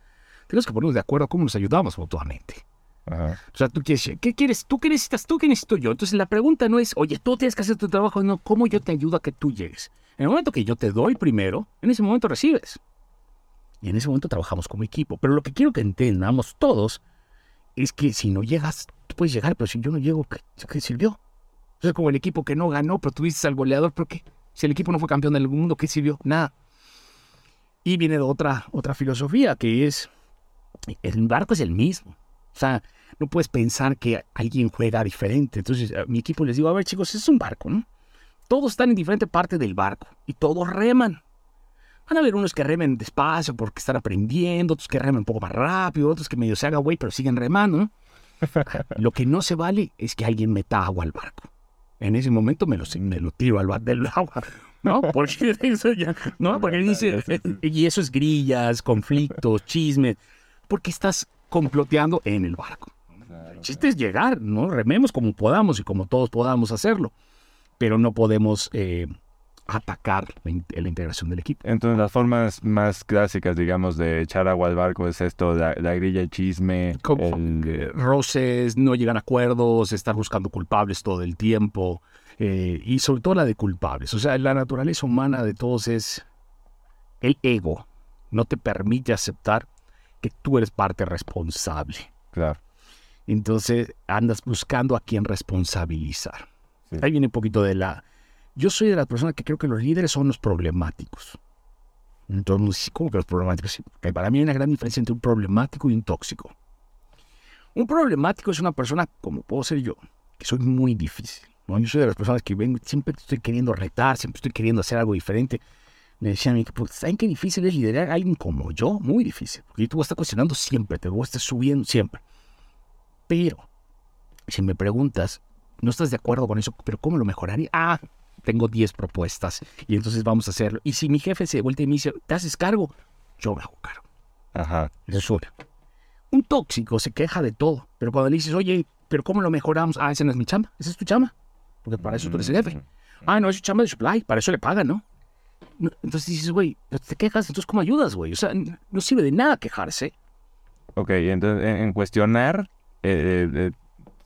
tenemos que ponernos de acuerdo cómo nos ayudamos mutuamente. O sea, tú quieres, ¿qué quieres? ¿Tú qué necesitas? ¿Tú qué necesito yo? Entonces la pregunta no es, oye, tú tienes que hacer tu trabajo, no, ¿cómo yo te ayudo a que tú llegues? En el momento que yo te doy primero, en ese momento recibes. Y en ese momento trabajamos como equipo. Pero lo que quiero que entendamos todos es que si no llegas, tú puedes llegar, pero si yo no llego, ¿qué, qué sirvió? Es como el equipo que no ganó, pero tuviste al goleador, ¿pero qué? Si el equipo no fue campeón del mundo, ¿qué sirvió? Nada. Y viene de otra, otra filosofía, que es, el barco es el mismo. O sea, no puedes pensar que alguien juega diferente. Entonces, a mi equipo les digo, a ver chicos, es un barco, ¿no? Todos están en diferente parte del barco y todos reman. Van a haber unos que remen despacio porque están aprendiendo, otros que remen un poco más rápido, otros que medio se haga güey, pero siguen remando, ¿no? Lo que no se vale es que alguien meta agua al barco en ese momento me lo, me lo tiro al bar del agua. ¿No? Porque eso ya, ¿no? Porque dice, y eso es grillas, conflictos, chismes, porque estás comploteando en el barco. El chiste es llegar, ¿no? Rememos como podamos y como todos podamos hacerlo, pero no podemos eh, atacar la, integración del equipo. Entonces, las formas más clásicas, digamos, de echar agua al barco es esto, la, grilla, el chisme, el... roces, no llegan a acuerdos, estar buscando culpables todo el tiempo, eh, y sobre todo la de culpables. O sea, la naturaleza humana de todos es el ego. No te permite aceptar que tú eres parte responsable. Claro. Entonces andas buscando a quién responsabilizar. Ahí viene un poquito de la yo soy de las personas que creo que los líderes son los problemáticos. Entonces, ¿cómo que los problemáticos? para mí hay una gran diferencia entre un problemático y un tóxico. Un problemático es una persona, como puedo ser yo, que soy muy difícil. Yo soy de las personas que vengo, siempre estoy queriendo retar, siempre estoy queriendo hacer algo diferente. Me decían a mí, pues, ¿saben qué difícil es liderar a alguien como yo? Muy difícil. Porque tú vas a estar cuestionando siempre, te voy a estar subiendo siempre. Pero, si me preguntas, no estás de acuerdo con eso, pero ¿cómo lo mejoraría? Ah, tengo 10 propuestas y entonces vamos a hacerlo. Y si mi jefe se vuelve y me dice, ¿te haces cargo? Yo me hago cargo. Ajá. Eso es Un tóxico se queja de todo, pero cuando le dices, oye, ¿pero cómo lo mejoramos? Ah, esa no es mi chamba, esa es tu chamba, porque para eso tú eres el jefe. Ah, no, es su chamba de supply, para eso le pagan, ¿no? entonces dices, güey, te quejas, entonces ¿cómo ayudas, güey? O sea, no sirve de nada quejarse. Ok, entonces en, cuestionar, eh, eh, eh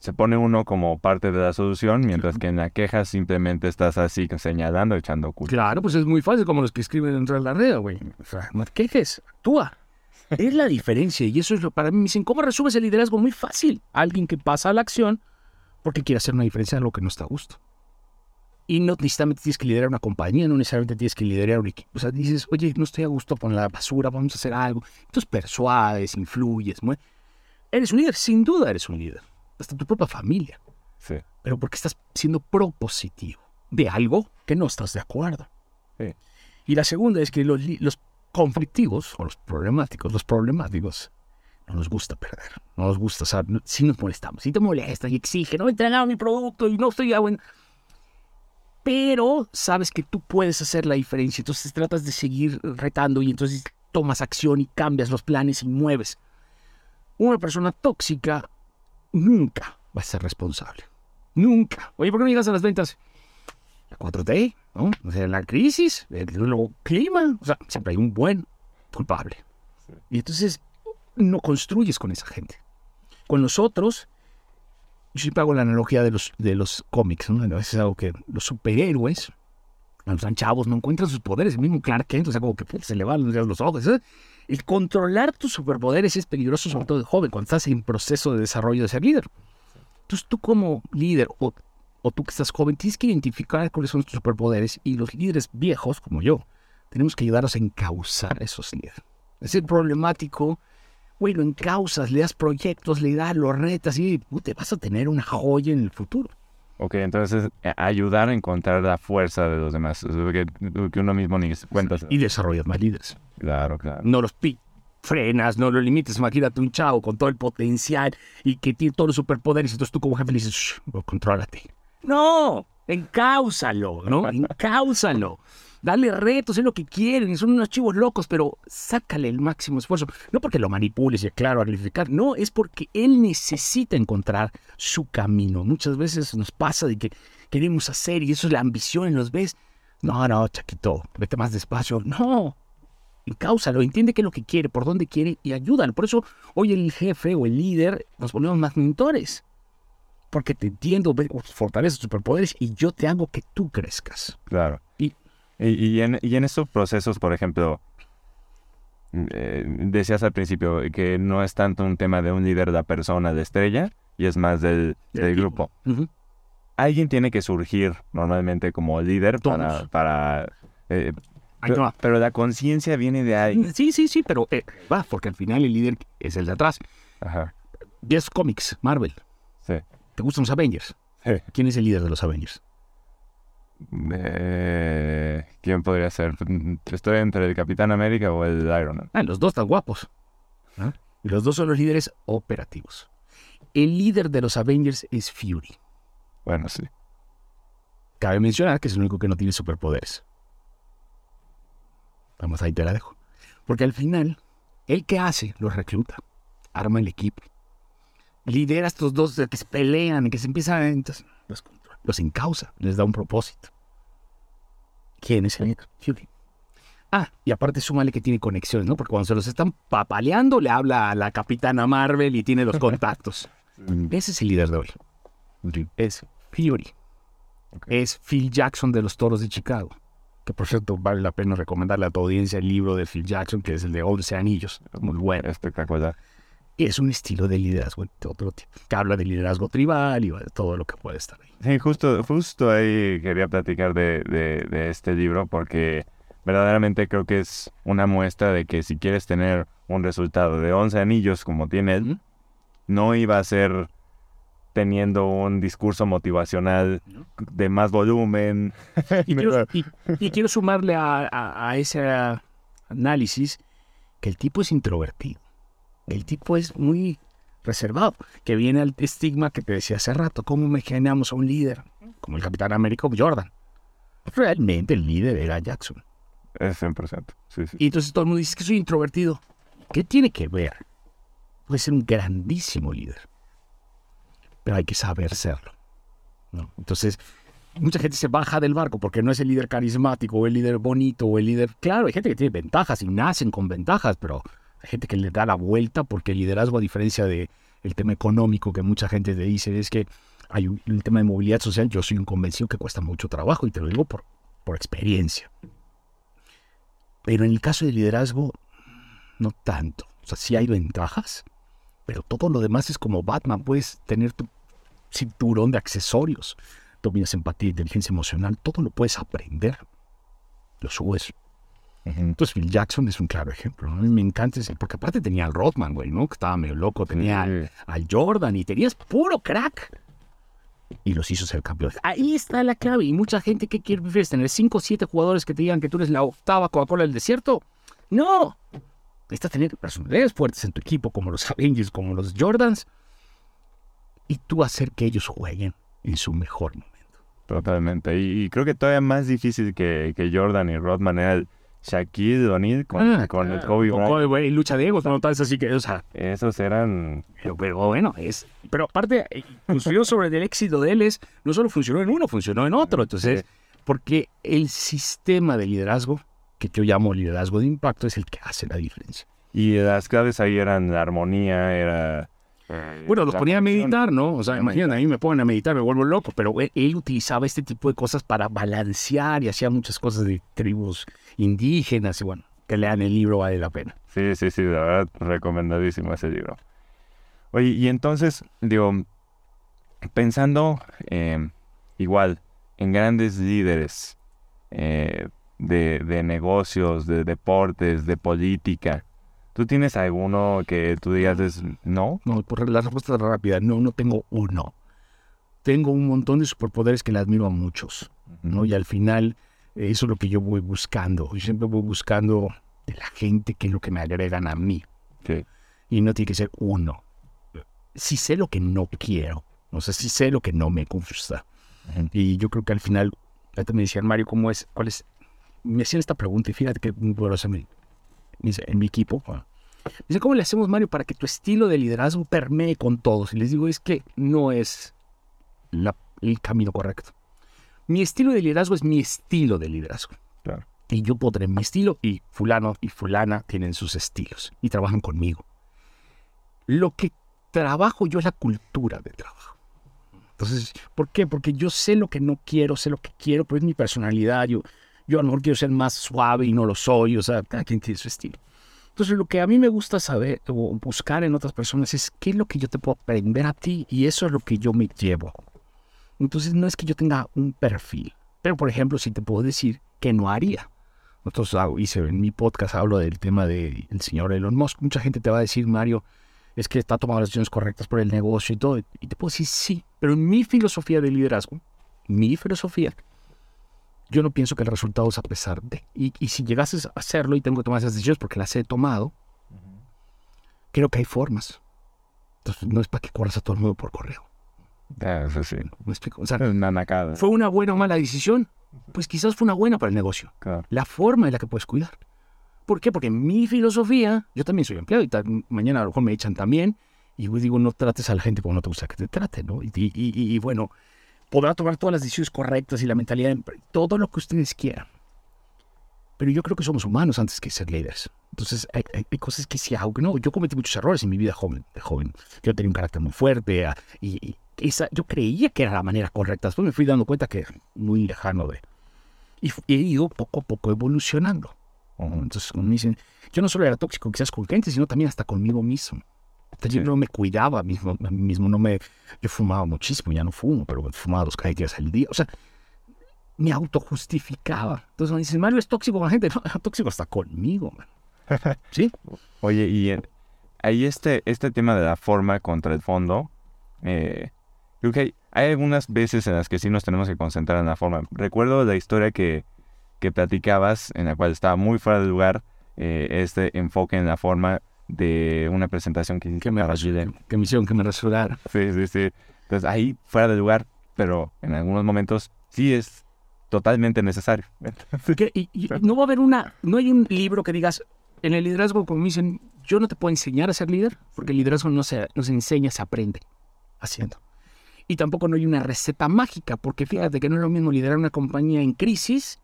se pone uno como parte de la solución, mientras que en la queja simplemente estás así señalando, echando culpa. Claro, pues es muy fácil como los que escriben dentro de la red, güey. O sea, no te quejes, actúa. Es la diferencia y eso es lo para mí. Me dicen, ¿cómo resumes el liderazgo? Muy fácil. Alguien que pasa a la acción porque quiere hacer una diferencia en lo que no está a gusto. Y no necesariamente tienes que liderar una compañía, no necesariamente tienes que liderar un equipo. O sea, dices, oye, no estoy a gusto con la basura, vamos a hacer algo. Entonces persuades, influyes. Eres un líder, sin duda eres un líder hasta tu propia familia. Sí. Pero porque estás siendo propositivo de algo que no estás de acuerdo. Sí. Y la segunda es que los, los conflictivos o los problemáticos, los problemáticos, no nos gusta perder. No nos gusta, o sea, si nos molestamos, si te molesta y exige, no me entregaron mi producto y no estoy a buen... Pero sabes que tú puedes hacer la diferencia, entonces tratas de seguir retando y entonces tomas acción y cambias los planes y mueves. Una persona tóxica nunca va a ser responsable. Nunca. Oye, ¿por qué no llegas a las ventas? La 4T, ¿no? O sea, la crisis, el clima. O sea, siempre hay un buen culpable. Y entonces no construyes con esa gente. Con los otros, yo siempre hago la analogía de los, de los cómics, ¿no? Es algo que los superhéroes, los chavos, no encuentran sus poderes. El mismo Clark Kent, o sea, como que se le van los ojos. ¿eh? El controlar tus superpoderes es peligroso, sobre todo de joven, cuando estás en proceso de desarrollo de ser líder. Entonces tú como líder o, o tú que estás joven tienes que identificar cuáles son tus superpoderes y los líderes viejos como yo tenemos que ayudarlos a encauzar esos líderes. Es el problemático, güey, lo encausas, le das proyectos, le das los retas y te vas a tener una joya en el futuro. Ok, entonces eh, ayudar a encontrar la fuerza de los demás, que, que uno mismo ni se cuenta. Y desarrollas más líderes. Claro, claro. No los pi frenas, no lo limites. Imagínate un chavo con todo el potencial y que tiene todos los superpoderes. Entonces tú como jefe le dices, contrólate. No, encáusalo, ¿no? Encáusalo. Dale retos, es lo que quieren, son unos chivos locos, pero sácale el máximo esfuerzo. No porque lo manipules y claro, a calificar, no, es porque él necesita encontrar su camino. Muchas veces nos pasa de que queremos hacer y eso es la ambición en los ves. No, no, chaquito, vete más despacio. No, encáusalo, entiende qué es lo que quiere, por dónde quiere y ayúdalo. Por eso hoy el jefe o el líder nos ponemos más mentores. Porque te entiendo, fortaleces superpoderes y yo te hago que tú crezcas. Claro. Y y, en, y en estos procesos, por ejemplo, eh, decías al principio que no es tanto un tema de un líder de la persona de estrella y es más del, del grupo. Alguien tiene que surgir normalmente como líder para... para eh, pero, la conciencia viene de ahí. Sí, sí, sí, pero eh, va, porque al final el líder es el de atrás. Ajá. Ves cómics, Marvel. Sí. ¿Te gustan los Avengers? Sí. ¿Quién es el líder de los Avengers? Eh, ¿Quién podría ser? Estoy entre el Capitán América o el Iron Man. Ah, los dos están guapos. ¿Ah? Y los dos son los líderes operativos. El líder de los Avengers es Fury. Bueno, sí. Cabe mencionar que es el único que no tiene superpoderes. Vamos, ahí te la dejo. Porque al final, ¿el que hace? Los recluta. Arma el equipo. Lidera a estos dos que se pelean, que se empiezan a... Entonces, los, los encausa, les da un propósito. ¿Quién es el Fury? Ah, y aparte súmale que tiene conexiones, ¿no? Porque cuando se los están papaleando, le habla a la capitana Marvel y tiene los contactos. Ese es el líder de hoy. Es Fury. Es Phil Jackson de los Toros de Chicago. Que por cierto, vale la pena recomendarle a tu audiencia el libro de Phil Jackson, que es el de 11 Anillos. Muy bueno. Espectacular es un estilo de liderazgo de otro tipo, que habla de liderazgo tribal y de todo lo que puede estar ahí. Sí, justo, justo ahí quería platicar de, de, este libro porque verdaderamente creo que es una muestra de que si quieres tener un resultado de 11 anillos como tiene él, no iba a ser teniendo un discurso motivacional de más volumen. Y quiero, sumarle a ese análisis que el tipo es introvertido. El tipo es muy reservado, que viene al estigma que te decía hace rato, ¿cómo imaginamos a un líder? Como el Capitán América Jordan. Realmente el líder era Jackson. Es 100%. Sí, sí. Y entonces todo el mundo dice que soy introvertido. ¿Qué tiene que ver? Puede ser un grandísimo líder. Pero hay que saber serlo. Entonces, mucha gente se baja del barco porque no es el líder carismático o el líder bonito o el líder... Claro, hay gente que tiene ventajas y nacen con ventajas, pero gente que le da la vuelta porque el liderazgo, a diferencia del el tema económico que mucha gente te dice, es que hay un, el tema de movilidad social, yo soy un convencido que cuesta mucho trabajo y te lo digo por, por experiencia. Pero en el caso del liderazgo, no tanto. O sea, sí hay ventajas, pero todo lo demás es como Batman. Puedes tener tu cinturón de accesorios, dominas empatía, inteligencia emocional, todo lo puedes aprender. Lo subes entonces Phil Jackson es un claro ejemplo. A mí me encanta ese, porque aparte tenía al Rothman, güey, ¿no? Que estaba medio loco, tenía al, Jordan y tenías puro crack. Y los hizo ser campeones. Ahí está la clave. Y mucha gente que quiere tener 5 o 7 jugadores que te digan que tú eres la octava Coca-Cola del desierto. No. Necesitas tener personalidades fuertes en tu equipo, como los Avengers, como los Jordans. Y tú hacer que ellos jueguen en su mejor momento. Totalmente. Y, creo que todavía más difícil que, que Jordan y Rodman era el Shaquille O'Neal con, ah, con el Kobe Bryant. y lucha de egos, no tal así que, o sea. Esos eran. Pero, bueno, es. Pero aparte, eh, funcionó sobre el éxito de él es. No solo funcionó en uno, funcionó en otro. Entonces, porque el sistema de liderazgo, que yo llamo liderazgo de impacto, es el que hace la diferencia. Y las claves ahí eran la armonía, era eh, bueno, los ponía a meditar, ¿no? O sea, imagínate, a mí me ponen a meditar, me vuelvo loco, pero él, utilizaba este tipo de cosas para balancear y hacía muchas cosas de tribus indígenas y bueno, que lean el libro vale la pena. Sí, sí, sí, la verdad, recomendadísimo ese libro. Oye, y entonces, digo, pensando eh, igual en grandes líderes eh, de, negocios, de deportes, de política, ¿tú tienes alguno que tú digas no? No, por la respuesta rápida, no, no tengo uno. Tengo un montón de superpoderes que le admiro a muchos, ¿no? Y al final, eso es lo que yo voy buscando. Yo siempre voy buscando de la gente que es lo que me agregan a mí. Y no tiene que ser uno. Si sé lo que no quiero, o sea, si sé lo que no me gusta. Y yo creo que al final, me decían, Mario, ¿cómo es? ¿Cuál es? Me hacían esta pregunta y fíjate que muy poderosa en mi equipo. Dicen, ¿cómo le hacemos, Mario, para que tu estilo de liderazgo permee con todos? Y les digo, es que no es el camino correcto. Mi estilo de liderazgo es mi estilo de liderazgo. Claro. Y yo tener mi estilo y fulano y fulana tienen sus estilos y trabajan conmigo. Lo que trabajo yo es la cultura de trabajo. Entonces, ¿por qué? Porque yo sé lo que no quiero, sé lo que quiero, pero es mi personalidad. Yo, yo a lo mejor quiero ser más suave y no lo soy. O sea, cada quien tiene su estilo. Entonces, lo que a mí me gusta saber o buscar en otras personas es qué es lo que yo te puedo aprender a ti y eso es lo que yo me llevo. Entonces, no es que yo tenga un perfil, pero por ejemplo, si te puedo decir que no haría. Nosotros hice en mi podcast hablo del tema del señor Elon Musk. Mucha gente te va a decir, Mario, es que está tomando las decisiones correctas por el negocio y todo. Y te puedo decir sí, pero mi filosofía de liderazgo, mi filosofía, yo no pienso que el resultado es a pesar de. Y, si llegases a hacerlo y tengo que tomar esas decisiones porque las he tomado, creo que hay formas. Entonces no es para que corras a todo el mundo por correo. Ah, eso sí. ¿Me explico? O sea, ¿Fue una buena o mala decisión? pues quizás fue una buena para el negocio. La forma en la que puedes cuidar. ¿Por qué? Porque mi filosofía, yo también soy empleado y mañana a lo mejor me echan también. Y digo, no trates a la gente como no te gusta que te trate, ¿no? Y, bueno, podrá tomar todas las decisiones correctas y la mentalidad, todo lo que ustedes quieran. Pero yo creo que somos humanos antes que ser líderes. Entonces, hay, cosas que sí hago no. Yo cometí muchos errores en mi vida joven, de joven. Yo tenía un carácter muy fuerte ah, y, esa, yo creía que era la manera correcta. Después me fui dando cuenta que muy lejano de. Y he ido poco a poco evolucionando. Entonces, me dicen, yo no solo era tóxico quizás con gente, sino también hasta conmigo mismo. Entonces, yo no me cuidaba a mí mismo, mismo, no me, yo fumaba muchísimo, ya no fumo, pero fumaba dos días al día. O sea, me autojustificaba. Entonces me dicen, Mario es tóxico con la gente. No, es tóxico hasta conmigo, man. ¿Sí? Oye, y ahí este, este tema de la forma contra el fondo, eh, creo que hay, algunas veces en las que sí nos tenemos que concentrar en la forma. Recuerdo la historia que, que platicabas, en la cual estaba muy fuera de lugar eh, este enfoque en la forma de una presentación que, que me Que me hicieron que me rasurara. Sí, sí, sí. Entonces ahí fuera de lugar, pero en algunos momentos sí es totalmente necesario. y, no va a haber una, no hay un libro que digas, en el liderazgo, como dicen, yo no te puedo enseñar a ser líder, porque el liderazgo no se, no se enseña, se aprende haciendo. Y tampoco no hay una receta mágica, porque fíjate que no es lo mismo liderar una compañía en crisis,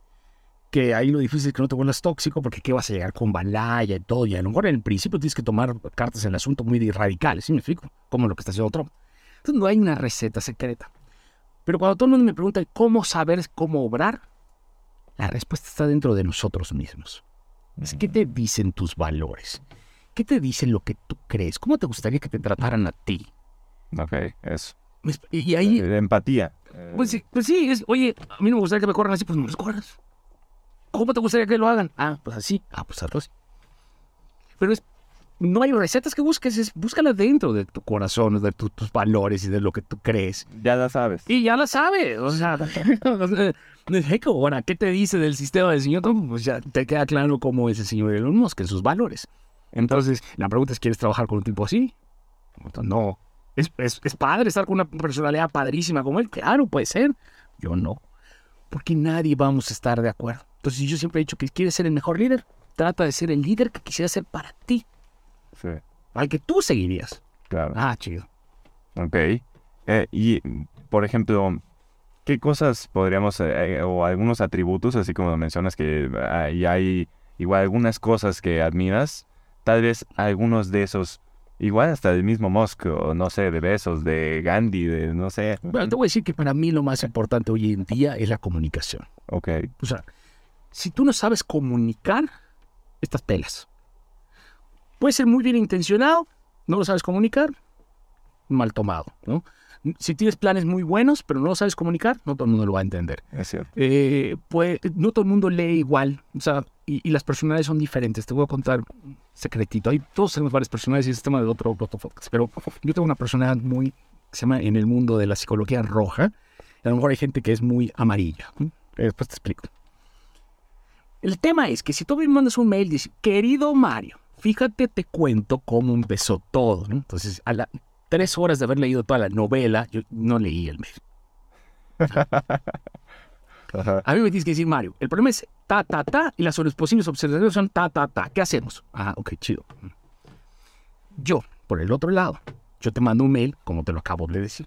que ahí lo difícil es que no te vuelvas tóxico, porque qué vas a llegar con balaya y todo, y a lo mejor en el principio tienes que tomar cartas en el asunto muy radicales, ¿sí me explico? Como lo que está haciendo Trump. Entonces no hay una receta secreta. Pero cuando todo el mundo me pregunta cómo saber cómo obrar, la respuesta está dentro de nosotros mismos. ¿Qué te dicen tus valores? ¿Qué te dicen lo que tú crees? ¿Cómo te gustaría que te trataran a ti? Ok, eso. Y ahí... De empatía. Pues sí, pues sí es, oye, a mí no me gustaría que me corran así, pues no los corras. ¿Cómo te gustaría que lo hagan? Ah, pues así. Ah, pues así. Pero es, no hay recetas que busques, es búscalas dentro de tu corazón, de tus valores y de lo que tú crees. Ya la sabes. Y ya la sabes. O sea, ¿qué te dice del sistema del señor Pues ya te queda claro cómo es el señor Elon Musk, sus valores. Entonces, la pregunta es, ¿quieres trabajar con un tipo así? No. ¿Es, es, padre estar con una personalidad padrísima como él? Claro, puede ser. Yo no. Porque nadie vamos a estar de acuerdo. Entonces, yo siempre he dicho que quieres ser el mejor líder, trata de ser el líder que quisiera ser para ti. Sí. Al que tú seguirías. Claro. Ah, chido. Ok. Eh, y, por ejemplo, ¿qué cosas podríamos, eh, eh, o algunos atributos, así como mencionas, que hay, hay igual algunas cosas que admiras, tal vez algunos de esos, igual hasta del mismo Musk, o no sé, de Besos, de Gandhi, de no sé. Bueno, te voy a decir que para mí lo más importante hoy en día es la comunicación. Ok. O sea, si tú no sabes comunicar, estas pelas. Puede ser muy bien intencionado, no lo sabes comunicar, mal tomado, ¿no? Si tienes planes muy buenos, pero no lo sabes comunicar, no todo el mundo lo va a entender. Es cierto. Eh, pues, no todo el mundo lee igual, o sea, y, las personalidades son diferentes. Te voy a contar un secretito. Hay, todos tenemos varias personalidades y es tema de otro, otro podcast, pero yo tengo una personalidad muy, se llama en el mundo de la psicología roja. a lo mejor hay gente que es muy amarilla. Después te explico. El tema es que si tú me mandas un mail, dice, querido Mario, fíjate, te cuento cómo empezó todo. Entonces, a las tres horas de haber leído toda la novela, yo no leí el mail. A mí me tienes que decir, Mario, el problema es ta, ta, ta, y las posibles observaciones son ta, ta, ta. ¿Qué hacemos? Ah, ok, chido. Yo, por el otro lado, yo te mando un mail, como te lo acabo de decir.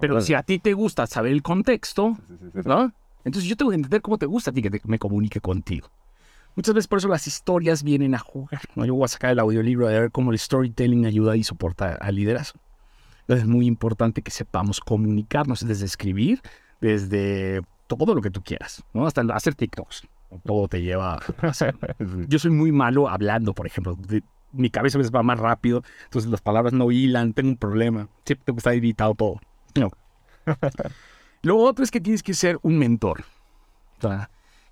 Pero si a ti te gusta saber el contexto, ¿no? Entonces yo tengo que entender cómo te gusta a ti que me comunique contigo. Muchas veces por eso las historias vienen a jugar. ¿no? Yo voy a sacar el audiolibro de ver cómo el storytelling ayuda y soporta al liderazgo. Entonces es muy importante que sepamos comunicarnos desde escribir, desde todo lo que tú quieras, ¿no? Hasta hacer TikToks. Todo te lleva a hacer. Yo soy muy malo hablando, por ejemplo. mi cabeza a veces va más rápido, entonces las palabras no hilan, tengo un problema. Siempre tengo que estar editado todo. No. Lo otro es que tienes que ser un mentor.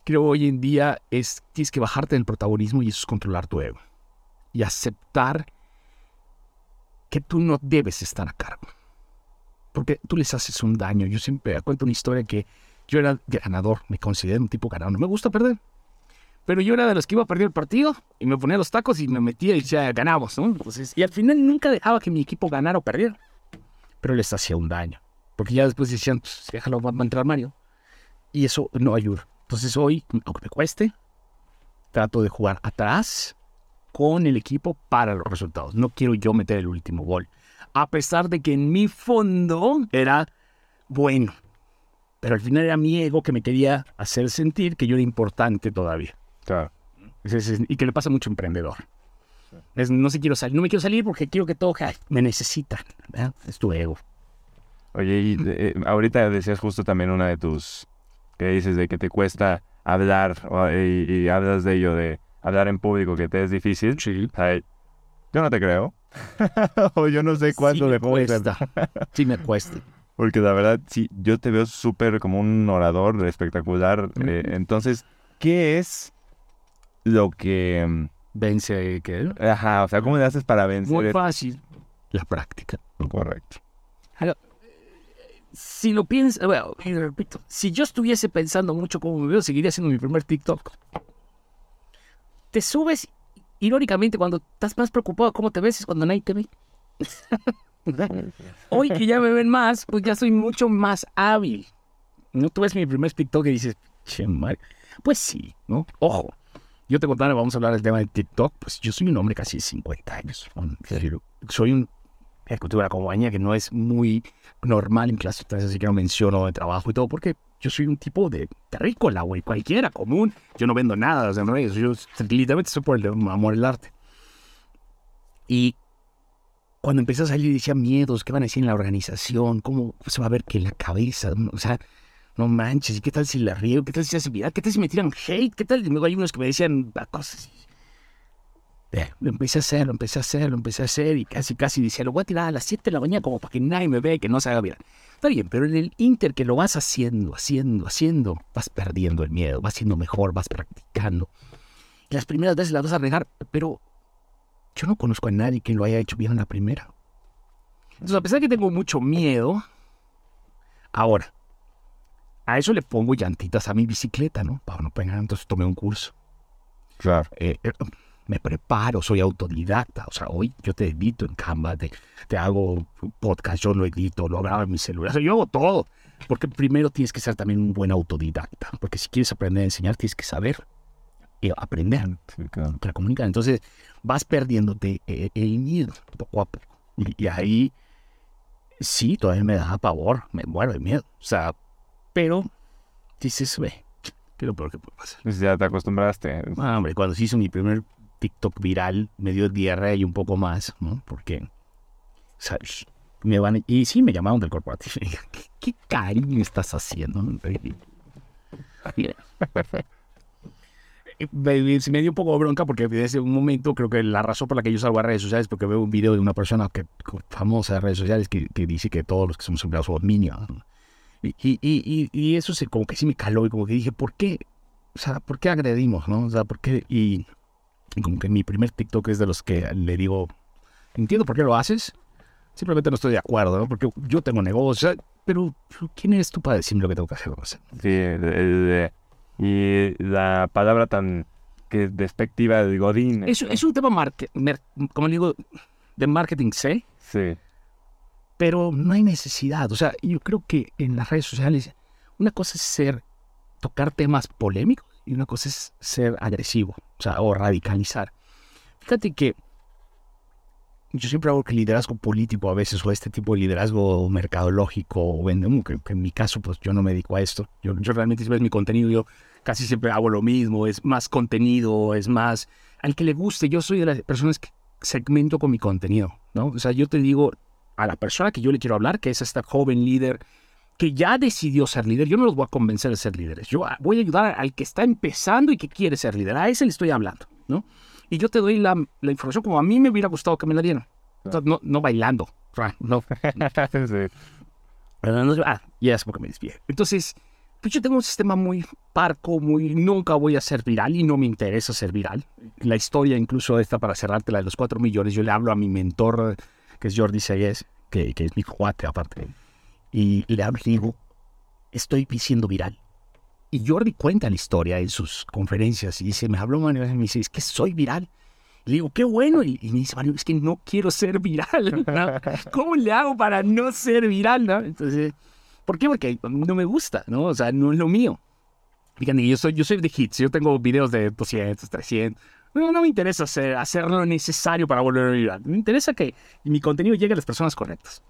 creo hoy en día es tienes que bajarte del protagonismo y eso es controlar tu ego. Y aceptar que tú no debes estar a cargo. Porque tú les haces un daño. Yo siempre cuento una historia que yo era ganador, me considero un tipo ganador. No me gusta perder. Pero yo era de los que iba a perder el partido y me ponía los tacos y me metía y decía, ganamos. y al final nunca dejaba que mi equipo ganara o perdiera. Pero les hacía un daño. Porque ya después decían, pues, déjalo, va a entrar Mario. Y eso no ayuda. Entonces hoy, aunque me cueste, trato de jugar atrás con el equipo para los resultados. No quiero yo meter el último gol. A pesar de que en mi fondo era bueno. Pero al final era mi ego que me quería hacer sentir que yo era importante todavía. Claro. y que le pasa mucho emprendedor. no, sé, quiero salir, no me quiero salir porque quiero que todo me necesitan. Es tu ego. Oye, y eh, ahorita decías justo también una de tus, que dices de que te cuesta hablar y, hablas de ello, de hablar en público, que te es difícil. Sí. yo no te creo. o yo no sé cuándo sí me cuesta. sí me cuesta. Porque la verdad, sí, yo te veo súper como un orador espectacular. Eh, entonces, ¿qué es lo que... Mm, Vence, ¿qué? Ajá, o sea, ¿cómo le haces para vencer? Muy fácil. La práctica. Correcto si lo piensas, bueno, repito, si yo estuviese pensando mucho cómo me veo, seguiría haciendo mi primer TikTok. Te subes, irónicamente, cuando estás más preocupado cómo te ves es cuando nadie te ve. Hoy que ya me ven más, pues ya soy mucho más hábil. No tú ves mi primer TikTok y dices, che, madre. Pues sí, ¿no? Ojo, yo te contaré, vamos a hablar del tema de TikTok. Pues yo soy un hombre casi de 50 años. Soy un ejecutiva de la compañía, que no es muy normal en clase, así que no menciono de trabajo y todo, porque yo soy un tipo de terrícola, güey, cualquiera, común. Yo no vendo nada, o sea, no, yo literalmente soy por el amor al arte. Y cuando empecé a salir decía miedos, ¿qué van a decir en la organización? ¿Cómo se va a ver que en la cabeza? O sea, no manches, ¿y qué tal si la río? ¿Qué tal si hace ¿Qué tal si me tiran hate? ¿Qué tal? Y luego hay unos que me decían cosas lo empecé a hacer, lo empecé a hacer, lo empecé a hacer y casi, casi decía, lo voy a tirar a las 7 de la mañana como para que nadie me vea y que no se haga bien. Está bien, pero en el inter que lo vas haciendo, haciendo, haciendo, vas perdiendo el miedo, vas siendo mejor, vas practicando. Y las primeras veces las vas a regar, pero yo no conozco a nadie que lo haya hecho bien en la primera. Entonces, a pesar de que tengo mucho miedo, ahora, a eso le pongo llantitas a mi bicicleta, ¿no? Para no pegar, entonces tomé un curso. Claro. Eh, eh, me preparo, soy autodidacta. O sea, hoy yo te edito en Canva, te, te hago podcast, yo lo edito, lo grabo en mi celular. O sea, yo hago todo. Porque primero tienes que ser también un buen autodidacta. Porque si quieres aprender a enseñar, tienes que saber y aprender para comunicar. Entonces, vas perdiéndote eh, el miedo poco a poco. Y, ahí, sí, todavía me da pavor, me muero de miedo. O sea, pero dices, ve, ¿qué es lo peor que puede pasar? Pues ya te acostumbraste. Ah, hombre, cuando se hizo mi primer TikTok viral, me dio diarrea y un poco más, ¿no? Porque, ¿sabes? Me van, y sí, me llamaron del corporativo. ¿Qué, qué cariño estás haciendo? se me dio un poco de bronca porque desde un momento creo que la razón por la que yo salgo a redes sociales es porque veo un video de una persona que, famosa de redes sociales que, dice que todos los que somos empleados somos minions. Y, y, y, eso se, como que sí me caló y como que dije, ¿por qué? O sea, ¿por qué agredimos? ¿no? O sea, ¿por qué? Y, como que mi primer TikTok es de los que le digo, entiendo por qué lo haces, simplemente no estoy de acuerdo, ¿no? Porque yo tengo negocio, pero ¿quién eres tú para decirme lo que tengo que hacer? Sí, y la palabra tan que despectiva de Godín. Es, es un tema, como digo, de marketing, ¿sí? Sí. Pero no hay necesidad. O sea, yo creo que en las redes sociales, una cosa es ser, tocar temas polémicos y una cosa es ser agresivo, o sea, o radicalizar. Fíjate que yo siempre hago que liderazgo político a veces, o este tipo de liderazgo mercadológico, o que, que en mi caso, pues yo no me dedico a esto. Yo, yo realmente, si ves mi contenido, yo casi siempre hago lo mismo, es más contenido, es más... Al que le guste, yo soy de las personas que segmento con mi contenido, ¿no? O sea, yo te digo a la persona que yo le quiero hablar, que es esta joven líder que ya decidió ser líder, yo no los voy a convencer de ser líderes. Yo voy a ayudar al que está empezando y que quiere ser líder. A ese le estoy hablando, ¿no? y yo te doy la, información como a mí me hubiera gustado que me la dieran. no, no bailando. No. ah, ya es porque me desvié. Entonces, pues yo tengo un sistema muy parco, muy... Nunca voy a ser viral y no me interesa ser viral. La historia, incluso esta para cerrarte, la de los cuatro millones, yo le hablo a mi mentor, que es Jordi Sayes, que, que es mi cuate aparte, y le y digo, estoy siendo viral. Y Jordi cuenta la historia en sus conferencias y dice, me habló Mario y me dice, es que soy viral. le digo, qué bueno. Y, me dice, Mario, es que no quiero ser viral. ¿Cómo le hago para no ser viral? Entonces, ¿por qué? Porque no me gusta, ¿no? O sea, no es lo mío. Fíjate, yo soy, yo soy de hits, yo tengo videos de 200, 300. No, no me interesa hacer, hacer lo necesario para volver viral. Me interesa que mi contenido llegue a las personas correctas.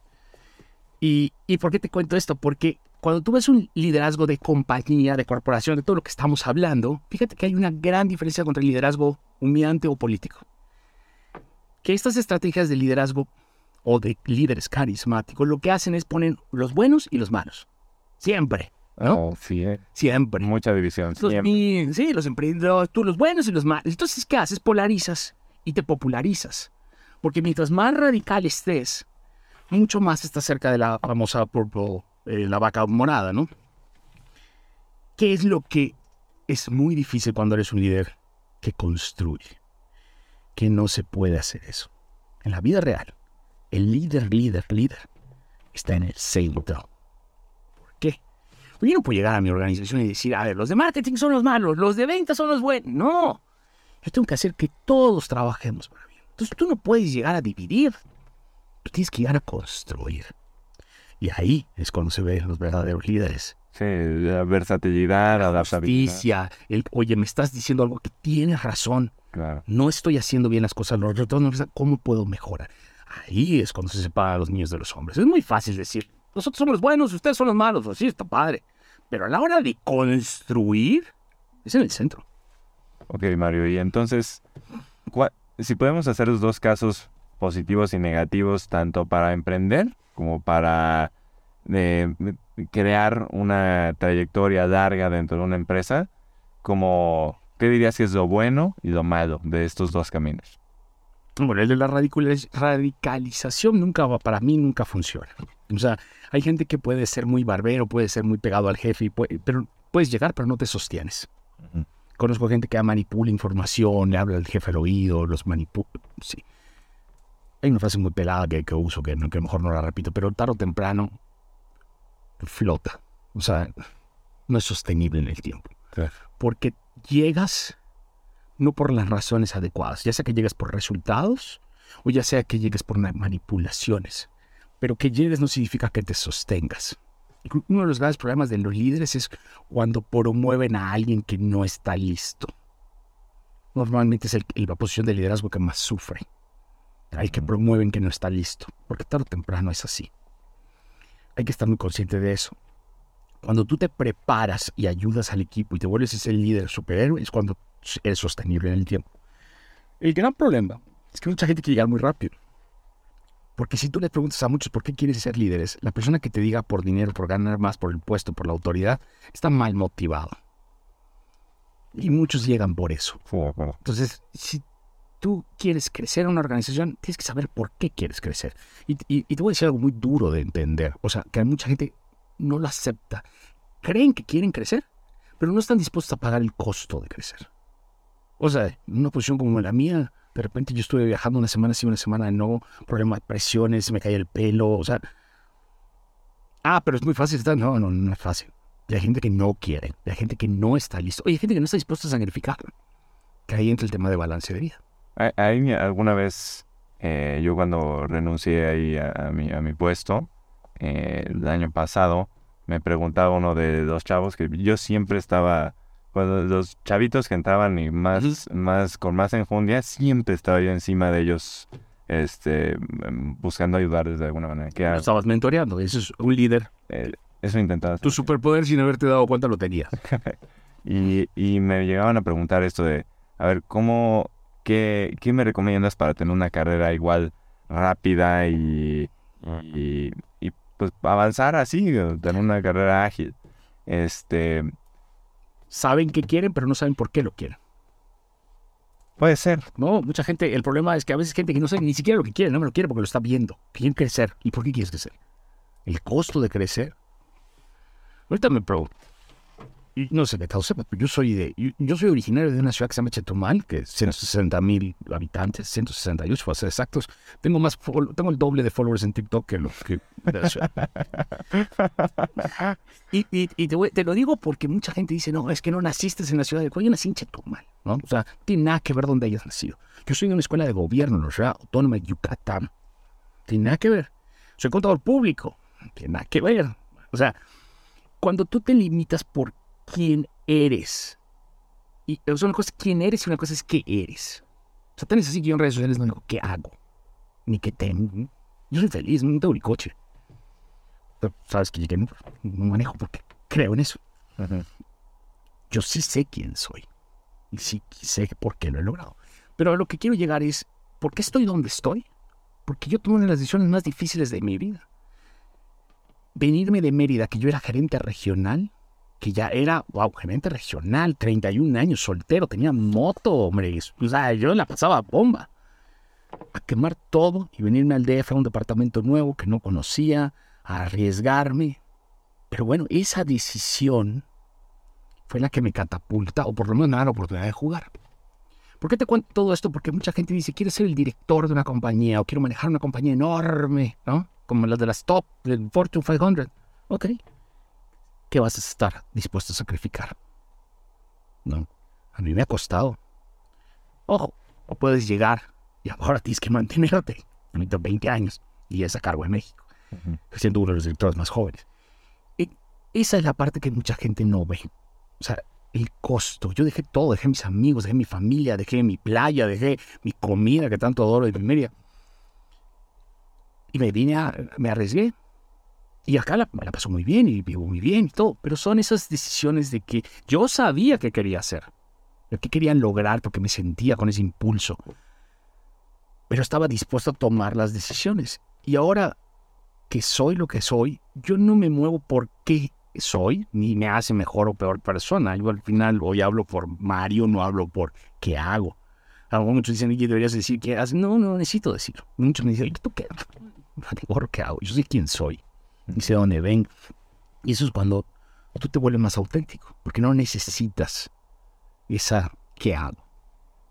¿Y, ¿Y por qué te cuento esto? Porque cuando tú ves un liderazgo de compañía, de corporación, de todo lo que estamos hablando, fíjate que hay una gran diferencia contra el liderazgo humillante o político. Que estas estrategias de liderazgo o de líderes carismáticos lo que hacen es poner los buenos y los malos. Siempre. ¿no? Oh, sí, eh. Siempre. Mucha división. sí, los emprendedores, tú los buenos y los malos. Entonces, ¿qué haces? Polarizas y te popularizas. Porque mientras más radical estés, mucho más estás cerca de la famosa purple eh, la vaca morada, ¿no? ¿Qué es lo que es muy difícil cuando eres un líder que construye? Que no se puede hacer eso. En la vida real, el líder, líder, líder está en el centro. ¿Por qué? Pues yo no puedo llegar a mi organización y decir, a ver, los de marketing son los malos, los de ventas son los buenos. No. Yo tengo que hacer que todos trabajemos para bien. Entonces tú no puedes llegar a dividir. Tú tienes que llegar a construir. Y ahí es cuando se ven los verdaderos líderes. Sí, la versatilidad, la adaptabilidad. el, oye, me estás diciendo algo que tienes razón. Claro. No estoy haciendo bien las cosas, los retornos, ¿cómo puedo mejorar? Ahí es cuando se separa a los niños de los hombres. Es muy fácil decir, nosotros somos los buenos, ustedes son los malos, así está padre. Pero a la hora de construir, es en el centro. Ok, Mario, y entonces, si podemos hacer los dos casos positivos y negativos, tanto para emprender como para eh, crear una trayectoria larga dentro de una empresa, como, ¿qué dirías que es lo bueno y lo malo de estos dos caminos? Bueno, el de la radicalización nunca va, para mí nunca funciona. O sea, hay gente que puede ser muy barbero, puede ser muy pegado al jefe, pero puedes llegar, pero no te sostienes. Conozco gente que manipula información, le habla al jefe al oído, los manipula. Sí. Hay una frase muy pelada que, que uso, que, que mejor no la repito, pero tarde o temprano flota. O sea, no es sostenible en el tiempo. Porque llegas no por las razones adecuadas, ya sea que llegues por resultados o ya sea que llegues por manipulaciones. Pero que llegues no significa que te sostengas. Uno de los grandes problemas de los líderes es cuando promueven a alguien que no está listo. Normalmente es la posición de liderazgo que más sufre hay que promueven que no está listo, porque tarde o temprano es así. Hay que estar muy consciente de eso. Cuando tú te preparas y ayudas al equipo y te vuelves ese líder superhéroe, es cuando eres sostenible en el tiempo. El gran problema es que mucha gente quiere llegar muy rápido. Porque si tú le preguntas a muchos por qué quieres ser líderes, la persona que te diga por dinero, por ganar más, por el puesto, por la autoridad, está mal motivado. Y muchos llegan por eso. Entonces, si tú quieres crecer en una organización, tienes que saber por qué quieres crecer. Y, te voy a decir algo muy duro de entender. O sea, que hay mucha gente no lo acepta. Creen que quieren crecer, pero no están dispuestos a pagar el costo de crecer. O sea, en una posición como la mía, de repente yo estuve viajando una semana sí, una semana no, problemas presiones, me caía el pelo, o sea... Ah, pero es muy fácil estar. No, no, no es fácil. Y hay gente que no quiere, hay gente que no está listo, y hay gente que no está dispuesta a sacrificar. Que ahí entra el tema de balance de vida. Ahí alguna vez, eh, yo cuando renuncié ahí a, mi, a mi puesto, eh, el año pasado, me preguntaba uno de los chavos que yo siempre estaba, cuando los chavitos que entraban y más, más con más enjundia, siempre estaba yo encima de ellos, este, em, buscando ayudarles de alguna manera. Que estabas mentoreando, eso es un líder. Eh, eso intentaba. Tu superpoder sin haberte dado cuenta lo tenías. y, y me llegaban a preguntar esto de, a ver, ¿cómo, qué, qué me recomiendas para tener una carrera igual rápida y, y, y pues avanzar así, tener una carrera ágil? Este... Saben que quieren, pero no saben por qué lo quieren. Puede ser. No, mucha gente, el problema es que a veces gente que no sabe ni siquiera lo que quiere, no me lo quiere porque lo está viendo. Quieren crecer. ¿Y por qué quieres crecer? El costo de crecer Ahorita me pregunto, no sé de tal sepa, pero yo soy de, yo, soy originario de una ciudad que se llama Chetumal, que es 160 mil habitantes, 168 para ser exactos. Tengo más, tengo el doble de followers en TikTok que lo que y, y, y te, lo digo porque mucha gente dice, no, es que no naciste en la ciudad de Yo nací en Chetumal, ¿no? O sea, tiene nada que ver donde hayas nacido. Yo soy de una escuela de gobierno en la ciudad autónoma de Yucatán. Tiene nada que ver. Soy contador público. Tiene nada que ver. O sea, cuando tú te limitas por quién eres, y o una cosa es quién eres y una cosa es qué eres. O sea, tenés así que yo en redes sociales no digo qué hago, ni qué tengo. Yo soy feliz, no tengo ni coche. Sabes que no, manejo porque creo en eso. Yo sí sé quién soy. Y sí sé por qué lo he logrado. Pero a lo que quiero llegar es, ¿por qué estoy donde estoy? Porque yo tomé una de las decisiones más difíciles de mi vida venirme de Mérida, que yo era gerente regional, que ya era, wow, gerente regional, 31 años, soltero, tenía moto, hombre. O sea, yo la pasaba bomba. A quemar todo y venirme al DF a un departamento nuevo que no conocía, a arriesgarme. Pero bueno, esa decisión fue la que me catapulta, o por lo menos me da la oportunidad de jugar. ¿Por qué te cuento todo esto? Porque mucha gente dice, quiero ser el director de una compañía o quiero manejar una compañía enorme, ¿no? como las de las top del Fortune 500. Ok. ¿Qué vas a estar dispuesto a sacrificar? No. A mí me ha costado. Ojo, o puedes llegar y ahora tienes que mantenerte. 20 años y es a cargo de México, siendo uno de los directores más jóvenes. Y esa es la parte que mucha gente no ve. O sea, el costo. Yo dejé todo, dejé mis amigos, dejé mi familia, dejé mi playa, dejé mi comida que tanto adoro de media. Y me vine a, me arriesgué. Y acá la, la pasó muy bien y vivo muy bien y todo. Pero son esas decisiones de que yo sabía que quería hacer. Lo que querían lograr porque me sentía con ese impulso. Pero estaba dispuesto a tomar las decisiones. Y ahora que soy lo que soy, yo no me muevo por qué soy, ni me hace mejor o peor persona. Yo al final hoy hablo por Mario, no hablo por qué hago. Muchos dicen, que deberías decir qué haces. No, no necesito decirlo. Muchos me dicen, ¿tú qué? ¿qué hago? Yo sé quién soy y sé dónde ven. Y eso es cuando tú te vuelves más auténtico, porque no necesitas esa ¿qué hago?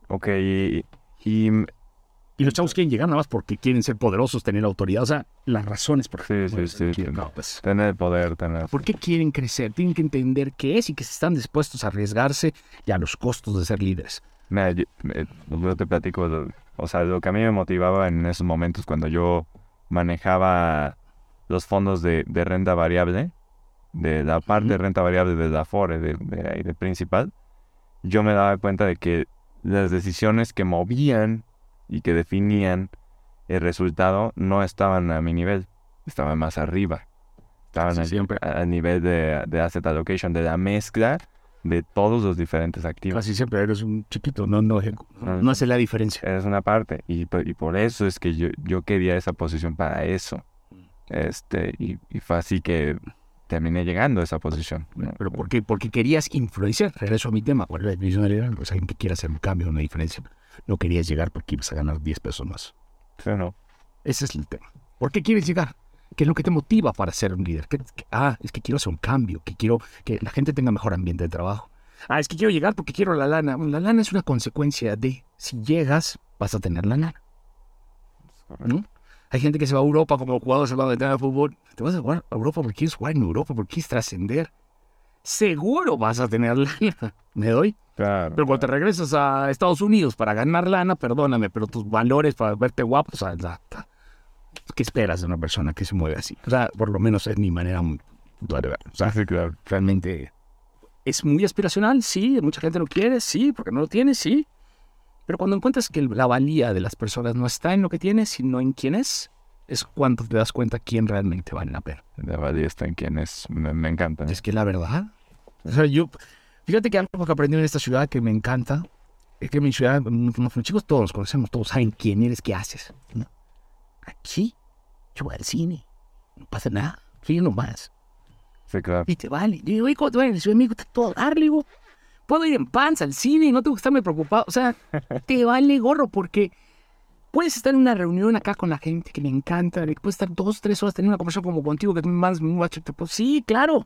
Ok, y, y, los chavos quieren llegar nada más porque quieren ser poderosos, tener autoridad. O sea, las razones por Sí, sí, sí. Pues, tener poder, tener. ¿Por qué quieren crecer? Tienen que entender qué es y que están dispuestos a arriesgarse y a los costos de ser líderes. Mira, yo, yo te platico, o sea, lo que a mí me motivaba en esos momentos cuando yo manejaba los fondos de, renta variable, de la parte de renta variable de la FORE, de, de, principal, yo me daba cuenta de que las decisiones que movían y que definían el resultado no estaban a mi nivel, estaban más arriba. Estaban siempre. a, nivel de, de asset allocation, de la mezcla de todos los diferentes activos. Casi siempre eres un chiquito, no, no, no, hace la diferencia. Es una parte, y, y, por eso es que yo, yo quería esa posición para eso. Este, y, fue así que terminé llegando a esa posición. ¿Pero por qué? Porque querías influenciar. Regreso a mi tema. ¿Cuál es la definición de liderazgo? alguien que quiera hacer un cambio, una diferencia. No querías llegar porque ibas a ganar 10 pesos más. Sí, no. Ese es el tema. ¿Por qué quieres llegar? ¿Qué es lo que te motiva para ser un líder? ah, es que quiero hacer un cambio, que quiero que la gente tenga mejor ambiente de trabajo. Ah, es que quiero llegar porque quiero la lana. la lana es una consecuencia de si llegas, vas a tener la lana. ¿No? Hay gente que se va a Europa como los jugadores se van de fútbol. Te vas a jugar a Europa porque quieres jugar en Europa, porque quieres trascender. Seguro vas a tener lana. ¿Me doy? Claro. Pero cuando te regresas a Estados Unidos para ganar lana, perdóname, pero tus valores para verte guapo, o sea, ¿qué esperas de una persona que se mueve así? O sea, por lo menos es mi manera muy de ver. O sea, claro. realmente es muy aspiracional, sí, mucha gente lo quiere, sí, porque no lo tiene, sí. Pero cuando encuentras que la valía de las personas no está en lo que tienes, sino en quién es, es cuando te das cuenta quién realmente vale la pena. La valía está en quién es, me, encanta. Es que la verdad, o sea, yo, fíjate que algo que aprendí en esta ciudad que me encanta, es que en mi ciudad, los chicos todos nos conocemos, todos saben quién eres, qué haces. Aquí, yo voy al cine, no pasa nada, fíjate nomás. Sí, claro. Y te vale. Yo digo, ¿cuánto vale? Si me gusta todo darle, digo, puedo ir en panza al cine y no tengo que estarme preocupado. O sea, te vale gorro porque puedes estar en una reunión acá con la gente que me encanta, puedes estar dos, tres horas teniendo una conversación como contigo que más pues sí, claro.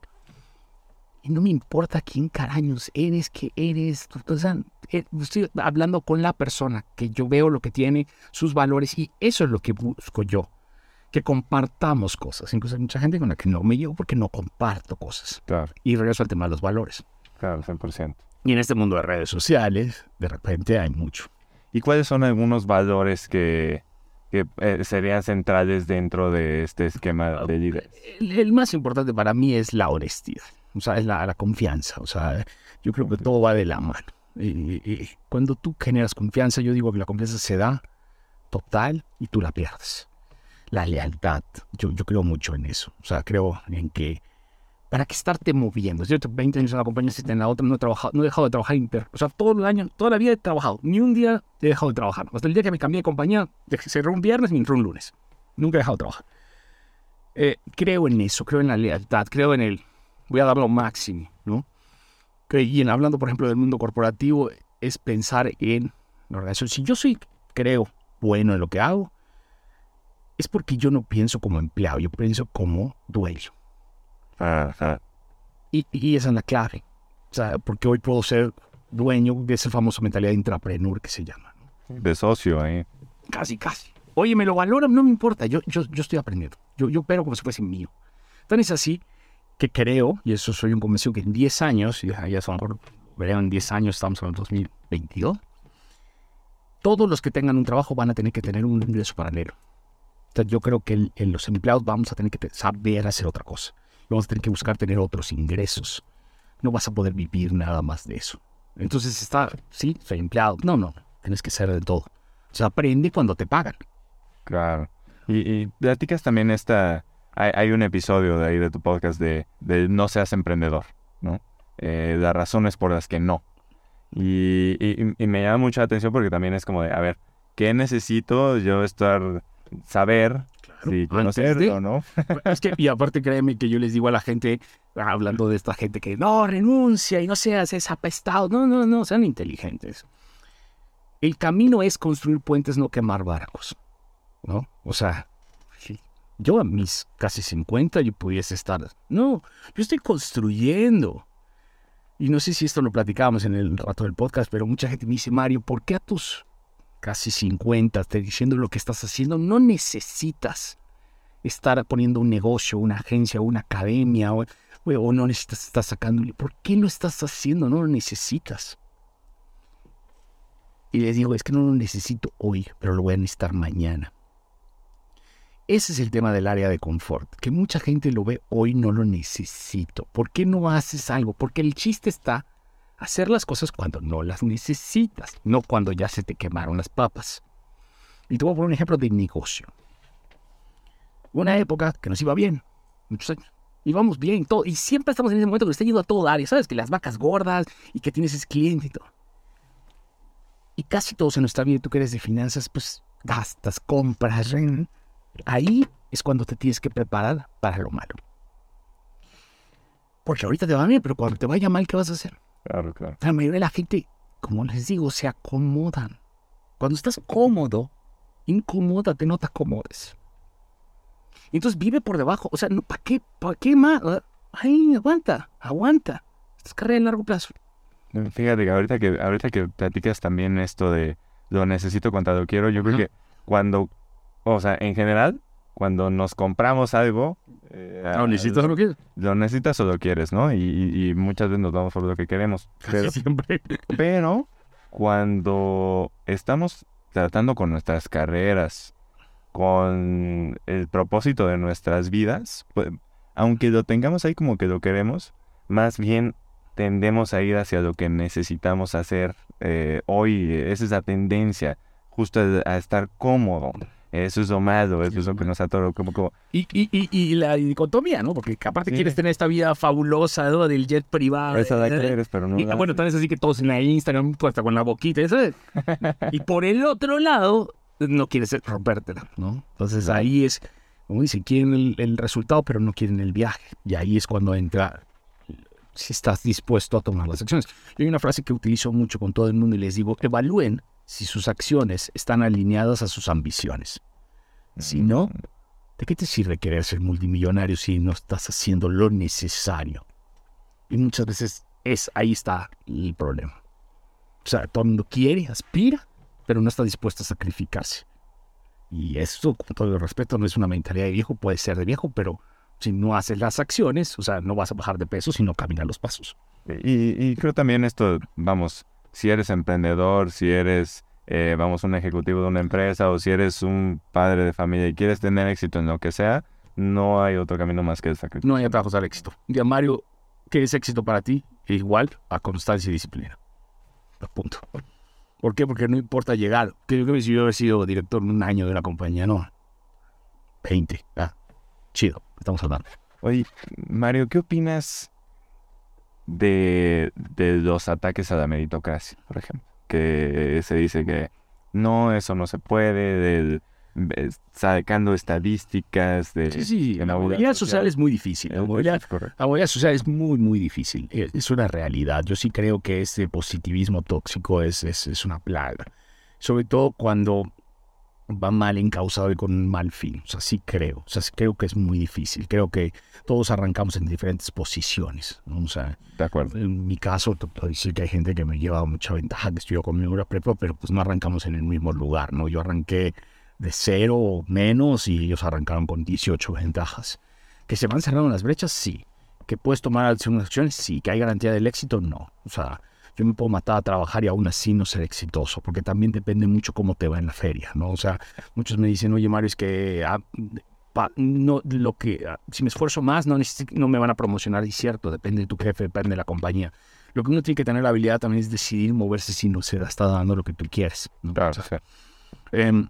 Y no me importa quién caraños eres, qué eres. O sea, eh, estoy hablando con la persona que yo veo lo que tiene, sus valores, y eso es lo que busco yo. Que compartamos cosas. Incluso hay mucha gente con la que no me llevo porque no comparto cosas. Claro. Y regreso al tema de los valores. Claro, 100%. Y en este mundo de redes sociales, de repente hay mucho. ¿Y cuáles son algunos valores que, eh, serían centrales dentro de este esquema de líder? El, más importante para mí es la honestidad, o sea, es la, confianza. O sea, yo creo que todo va de la mano. Y, cuando tú generas confianza, yo digo que la confianza se da total y tú la pierdes. La lealtad, yo, yo creo mucho en eso. O sea, creo en que ¿Para qué estarte moviendo? Yo 20 años en la compañía, en la otra, no he, trabajado, no he dejado de trabajar. O sea, todo el año, toda la vida he trabajado. Ni un día he dejado de trabajar. Hasta el día que me cambié de compañía, cerré un viernes y entró un lunes. Nunca he dejado de trabajar. Eh, creo en eso, creo en la lealtad, creo en el voy a dar lo máximo, ¿no? Y en hablando, por ejemplo, del mundo corporativo, es pensar en la organización. Si yo soy, creo, bueno en lo que hago, es porque yo no pienso como empleado, yo pienso como dueño. Y, esa es la clave. O sea, porque hoy puedo ser dueño de esa famosa mentalidad de intrapreneur que se llama. De socio ahí. Casi, casi. Oye, me lo valoran, no me importa. Yo, yo, yo estoy aprendiendo. Yo, yo opero como si fuese mío. Tan es así que creo, y eso soy un convencido, que en 10 años, y ya son, verán, en 10 años, estamos en el 2022, todos los que tengan un trabajo van a tener que tener un ingreso paralelo. Entonces, yo creo que en los empleados vamos a tener que saber hacer otra cosa vamos a tener que buscar tener otros ingresos. No vas a poder vivir nada más de eso. Entonces está, sí, soy empleado. No, no, tienes que ser de todo. O sea, aprende cuando te pagan. Claro. Y, platicas también esta, hay, un episodio de ahí de tu podcast de, no seas emprendedor, ¿no? Eh, las razones por las que no. Y, y, me llama mucha atención porque también es como de, a ver, ¿qué necesito yo estar, saber Sí, conocerlo, ¿no? es que, y aparte créeme que yo les digo a la gente, hablando de esta gente que no, renuncia y no seas ese apestado. No, no, no, sean inteligentes. El camino es construir puentes, no quemar barcos. ¿No? O sea, yo a mis casi 50 yo pudiese estar. No, yo estoy construyendo. Y no sé si esto lo platicábamos en el rato del podcast, pero mucha gente me dice, Mario, ¿por qué a tus casi 50, te diciendo lo que estás haciendo, no necesitas estar poniendo un negocio, una agencia, una academia, o, no necesitas estar sacando. ¿Por qué lo estás haciendo? No lo necesitas. Y les digo, es que no lo necesito hoy, pero lo voy a necesitar mañana. Ese es el tema del área de confort, que mucha gente lo ve hoy, no lo necesito. ¿Por qué no haces algo? Porque el chiste está hacer las cosas cuando no las necesitas, no cuando ya se te quemaron las papas. Y te voy a poner un ejemplo de negocio. Una época que nos iba bien, muchos años. Íbamos bien, todo, y siempre estamos en ese momento que está yendo a todo dar, ¿sabes? Que las vacas gordas y que tienes ese cliente y todo. Y casi todos en nuestra vida, tú que eres de finanzas, pues gastas, compras. Ahí es cuando te tienes que preparar para lo malo. Porque ahorita te va bien, pero cuando te vaya mal, ¿qué vas a hacer? Claro, claro. La mayoría de la gente, como les digo, se acomodan. Cuando estás cómodo, incomódate, no te acomodes. Entonces vive por debajo. O sea, ¿para qué? ¿Para qué más? Ay, aguanta, aguanta. Es carrera a largo plazo. Fíjate que ahorita que ahorita que platicas también esto de lo necesito cuando lo quiero, yo creo que cuando, o sea, en general, cuando nos compramos algo... Eh, ¿Lo necesitas o lo quieres? Lo necesitas o lo quieres, ¿no? Y, muchas veces nos vamos por lo que queremos. Pero, siempre. pero cuando estamos tratando con nuestras carreras, con el propósito de nuestras vidas, pues, aunque lo tengamos ahí como que lo queremos, más bien tendemos a ir hacia lo que necesitamos hacer eh, hoy. Esa es la tendencia, justo a, estar cómodo. Eso es lo malo, eso es lo que nos atoró como, como... Y, y, y, la dicotomía, ¿no? Porque aparte quieres tener esta vida fabulosa ¿no? del jet privado. Esa la quieres, pero no. Y, bueno, tal así que todos en la Instagram, hasta con la boquita, eso y por el otro lado, no quieres rompértela, ¿no? Entonces ahí es, como dice, quieren el, el resultado, pero no quieren el viaje. Y ahí es cuando entra si estás dispuesto a tomar las acciones. hay una frase que utilizo mucho con todo el mundo y les digo, evalúen si sus acciones están alineadas a sus ambiciones. Si no, ¿de qué te sirve querer ser multimillonario si no estás haciendo lo necesario? Y muchas veces es ahí está el problema. O sea, todo el mundo quiere, aspira, pero no está dispuesto a sacrificarse. Y eso, con todo el respeto, no es una mentalidad de viejo, puede ser de viejo, pero si no haces las acciones, o sea, no vas a bajar de peso, sino caminar los pasos. Y, creo también esto, vamos, si eres emprendedor, si eres, eh, vamos, un ejecutivo de una empresa o si eres un padre de familia y quieres tener éxito en lo que sea, no hay otro camino más que el sacrificio. No hay atajos al éxito. Ya, Mario, ¿qué es éxito para ti? Igual a constancia y disciplina. Punto. ¿Por qué? Porque no importa llegar. Creo que si yo hubiera sido director un año de una compañía, no. 20. Ah, chido estamos hablando. Oye, Mario, ¿qué opinas de, los ataques a la meritocracia, por ejemplo? Que se dice que no, eso no se puede, del sacando estadísticas de... Sí, sí, la movilidad social es muy difícil. La movilidad, social es muy, muy difícil. Es una realidad. Yo sí creo que este positivismo tóxico es, es, es una plaga. Sobre todo cuando va mal encausado y con un mal fin. O sea, sí creo. O sea, creo que es muy difícil. Creo que todos arrancamos en diferentes posiciones. O sea, de acuerdo. En mi caso, te puedo decir que hay gente que me lleva mucha ventaja, que estudió conmigo en prepa, pero pues no arrancamos en el mismo lugar, ¿no? Yo arranqué de cero o menos y ellos arrancaron con 18 ventajas. ¿Que se van cerrando las brechas? Sí. ¿Que puedes tomar algunas acciones? Sí. ¿Que hay garantía del éxito? No. O sea, yo me puedo matar a trabajar y aún así no ser exitoso, porque también depende mucho cómo te va en la feria, ¿no? O sea, muchos me dicen, oye Mario, es que ah, no, lo que, ah, si me esfuerzo más, no, no me van a promocionar, y cierto, depende de tu jefe, depende de la compañía. Lo que uno tiene que tener la habilidad también es decidir moverse si no se está dando lo que tú quieres. Claro, em,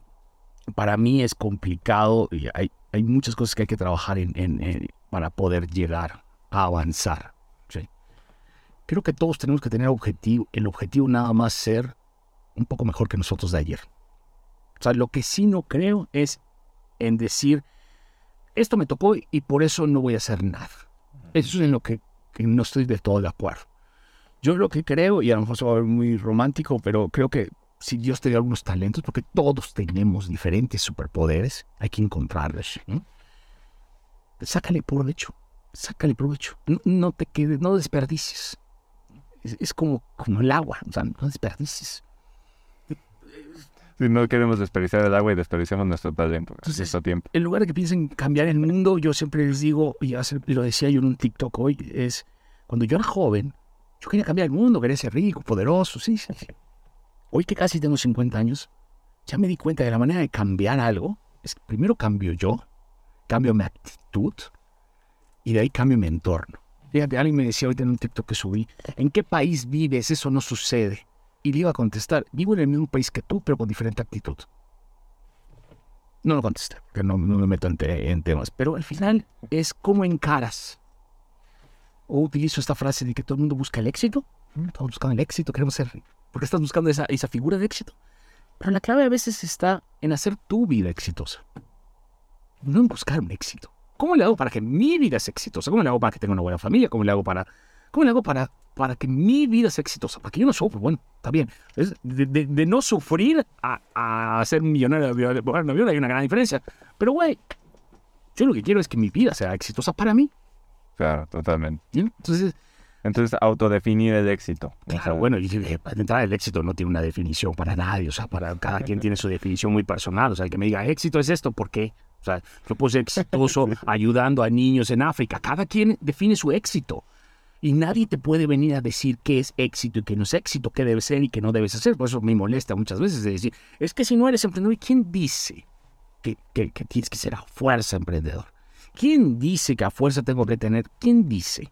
para mí es complicado y hay, hay muchas cosas que hay que trabajar en, para poder llegar a avanzar creo que todos tenemos que tener objetivo, el objetivo nada más ser un poco mejor que nosotros de ayer. O sea, lo que sí no creo es en decir, esto me tocó y por eso no voy a hacer nada. Eso es en lo que, no estoy de todo de acuerdo. Yo lo que creo, y a lo mejor se va a ver muy romántico, pero creo que si Dios te dio algunos talentos, porque todos tenemos diferentes superpoderes, hay que encontrarlos. Sácale provecho, sácale provecho. No, no te quedes, no desperdicies es, como, como el agua, o sea, no desperdicies. Si no queremos desperdiciar el agua y desperdiciamos nuestro talento, nuestro tiempo. En lugar de que piensen cambiar el mundo, yo siempre les digo, y lo decía yo en un TikTok hoy, es cuando yo era joven, yo quería cambiar el mundo, quería ser rico, poderoso, sí, sí. Hoy que casi tengo 50 años, ya me di cuenta de la manera de cambiar algo es primero cambio yo, cambio mi actitud y de ahí cambio mi entorno. Fíjate, alguien me decía ahorita en un TikTok que subí, ¿en qué país vives? Eso no sucede. Y le iba a contestar, vivo en el mismo país que tú, pero con diferente actitud. No lo contesté, porque no, me meto en, temas. Pero al final es cómo encaras. O utilizo esta frase de que todo el mundo busca el éxito. Estamos buscando el éxito, queremos ser... Porque estás buscando esa, esa figura de éxito. Pero la clave a veces está en hacer tu vida exitosa. No en buscar un éxito ¿Cómo le hago para que mi vida sea exitosa? ¿Cómo le hago para que tenga una buena familia? ¿Cómo le hago para, cómo le hago para, para que mi vida sea exitosa? Para que yo no sufra. Bueno, está bien. de, no sufrir a, a ser millonario de avión hay una gran diferencia. Pero, güey, yo lo que quiero es que mi vida sea exitosa para mí. Claro, totalmente. Entonces, entonces, autodefinir el éxito. Claro, bueno, y, eh, para entrar el éxito no tiene una definición para nadie, o sea, para cada quien tiene su definición muy personal. O sea, el que me diga éxito es esto, ¿por qué? O sea, yo puedo ser exitoso ayudando a niños en África. Cada quien define su éxito. Y nadie te puede venir a decir qué es éxito y qué no es éxito, qué debe ser y qué no debes hacer. Por eso me molesta muchas veces decir, es que si no eres emprendedor, ¿quién dice que, que tienes que ser a fuerza emprendedor? ¿Quién dice que a fuerza tengo que tener? ¿Quién dice?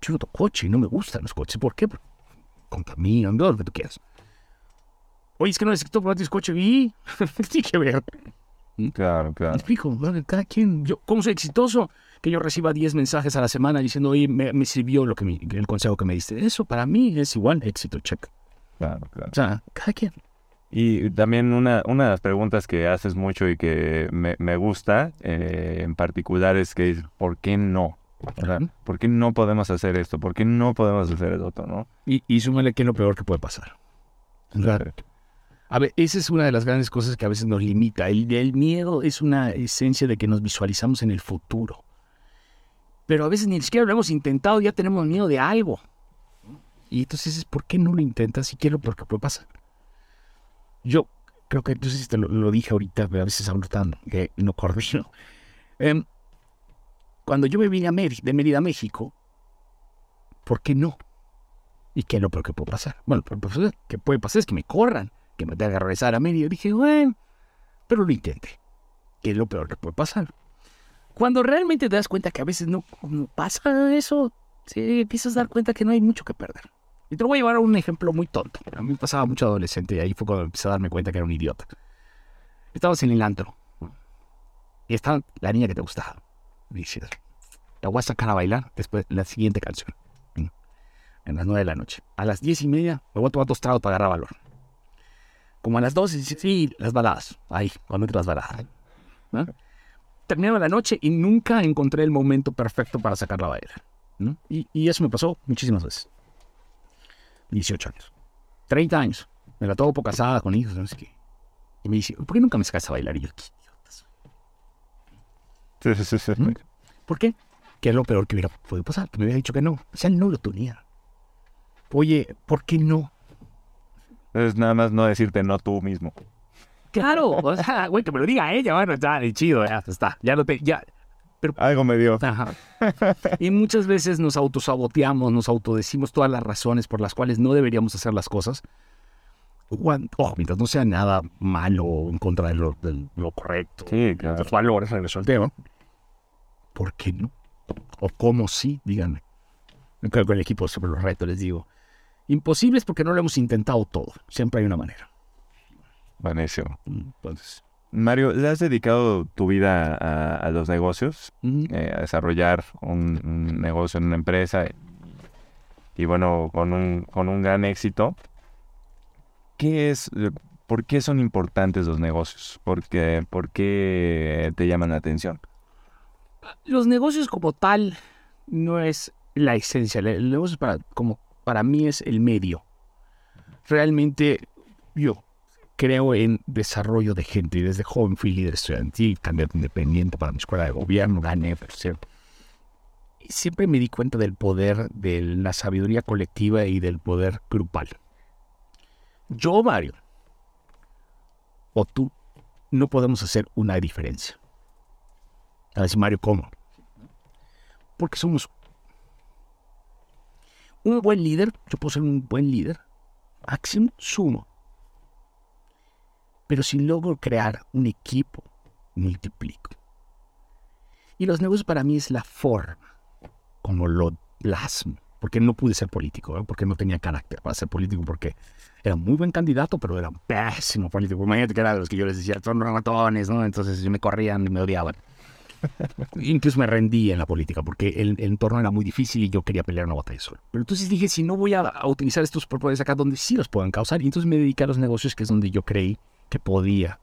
yo no coche y no me gustan los coches. ¿Por qué? Contaminan, todo lo que tú quieras. Oye, es que no necesito probar tu coche y... sí que ver. ¿Mm? Claro, claro. Me explico, cada quien, yo, ¿cómo soy exitoso? Que yo reciba 10 mensajes a la semana diciendo, oye, me, sirvió lo que el consejo que me diste. Eso para mí es igual éxito, check. Claro, claro. O sea, cada quien. Y también una, una de las preguntas que haces mucho y que me, me gusta eh, en particular es que, ¿por qué no? ¿Por qué no podemos hacer esto? ¿Por qué no podemos hacer el otro? ¿no? Y, y súmale que es lo peor que puede pasar. A ver, esa es una de las grandes cosas que a veces nos limita. El, miedo es una esencia de que nos visualizamos en el futuro. Pero a veces ni siquiera lo hemos intentado, ya tenemos miedo de algo. Y entonces, ¿por qué no lo intentas? Si quiero, porque puede pasar. Yo creo que, si te lo, dije ahorita, pero a veces hablo tan que no coordino. Eh, cuando yo me vine de Mérida a México, ¿por qué no? ¿Y qué es lo que puede pasar? Bueno, lo que puede pasar es que me corran, que me tenga que regresar a. Y dije, bueno, pero lo intenté. ¿Qué es lo peor que puede pasar? Cuando realmente te das cuenta que a veces no, pasa eso, sí, empiezas a dar cuenta que no hay mucho que perder. Y te voy a llevar a un ejemplo muy tonto. A mí me pasaba mucho adolescente y ahí fue cuando empecé a darme cuenta que era un idiota. Estabas en el antro y estaba la niña que te gustaba. Dice, la voy a sacar a bailar después de la siguiente canción. En las nueve de la noche. A las diez y media me voy a tomar dos tragos para agarrar valor. Como a las doce, sí, las baladas. Ahí, cuando las baladas. ¿no? la noche y nunca encontré el momento perfecto para sacarla a bailar. Y, eso me pasó muchísimas veces. 18 años. 30 años. Me la topo casada con hijos, no sé qué. Y me dice, ¿por qué nunca me sacas a bailar? Y yo, ¿qué Sí, sí, sí. ¿Mm? ¿Por qué? Que es lo peor que hubiera podido pasar, que me hubiera dicho que no. O sea, no lo tenía. Oye, ¿por qué no? Es nada más no decirte no tú mismo. Claro, o sea, güey, que me lo diga ella, bueno, ya, chido, ya está, ya lo te, ya. Pero, Algo me dio. Ajá. Y muchas veces nos autosaboteamos, nos autodecimos todas las razones por las cuales no deberíamos hacer las cosas. Oh, mientras no sea nada malo en contra de lo, correcto. Sí, claro. Los valores, regreso al tema. ¿Por qué no? ¿O cómo sí? Díganme. Con el equipo sobre los retos les digo. Imposible es porque no lo hemos intentado todo. Siempre hay una manera. Buenísimo. Entonces. Mario, ¿le has dedicado tu vida a, los negocios? Eh, a desarrollar un, negocio en una empresa y, bueno, con un, con un gran éxito. ¿Qué es, por qué son importantes los negocios? ¿Por qué, ¿Por qué te llaman la atención? Los negocios como tal no es la esencia. El negocio para, como para mí es el medio. Realmente yo creo en desarrollo de gente. Y desde joven fui líder estudiantil, candidato independiente para mi escuela de gobierno, gané, Y siempre me di cuenta del poder de la sabiduría colectiva y del poder grupal. Yo, Mario, o tú, no podemos hacer una diferencia. A decir, Mario, ¿cómo? Porque somos un buen líder. Yo puedo ser un buen líder. Máximo sumo. Pero si logro crear un equipo, multiplico. Y los negocios para mí es la forma como lo plasmo. Porque no pude ser político, porque no tenía carácter para ser político, porque era muy buen candidato, pero era un pésimo político. Imagínate que era de los que yo les decía, son ratones, ¿no? Entonces me corrían y me odiaban. Incluso me rendí en la política porque el, entorno era muy difícil y yo quería pelear una batalla solo. Pero entonces dije, si no voy a, utilizar estos poderes acá donde sí los puedan causar, y entonces me dediqué a los negocios, que es donde yo creí que podía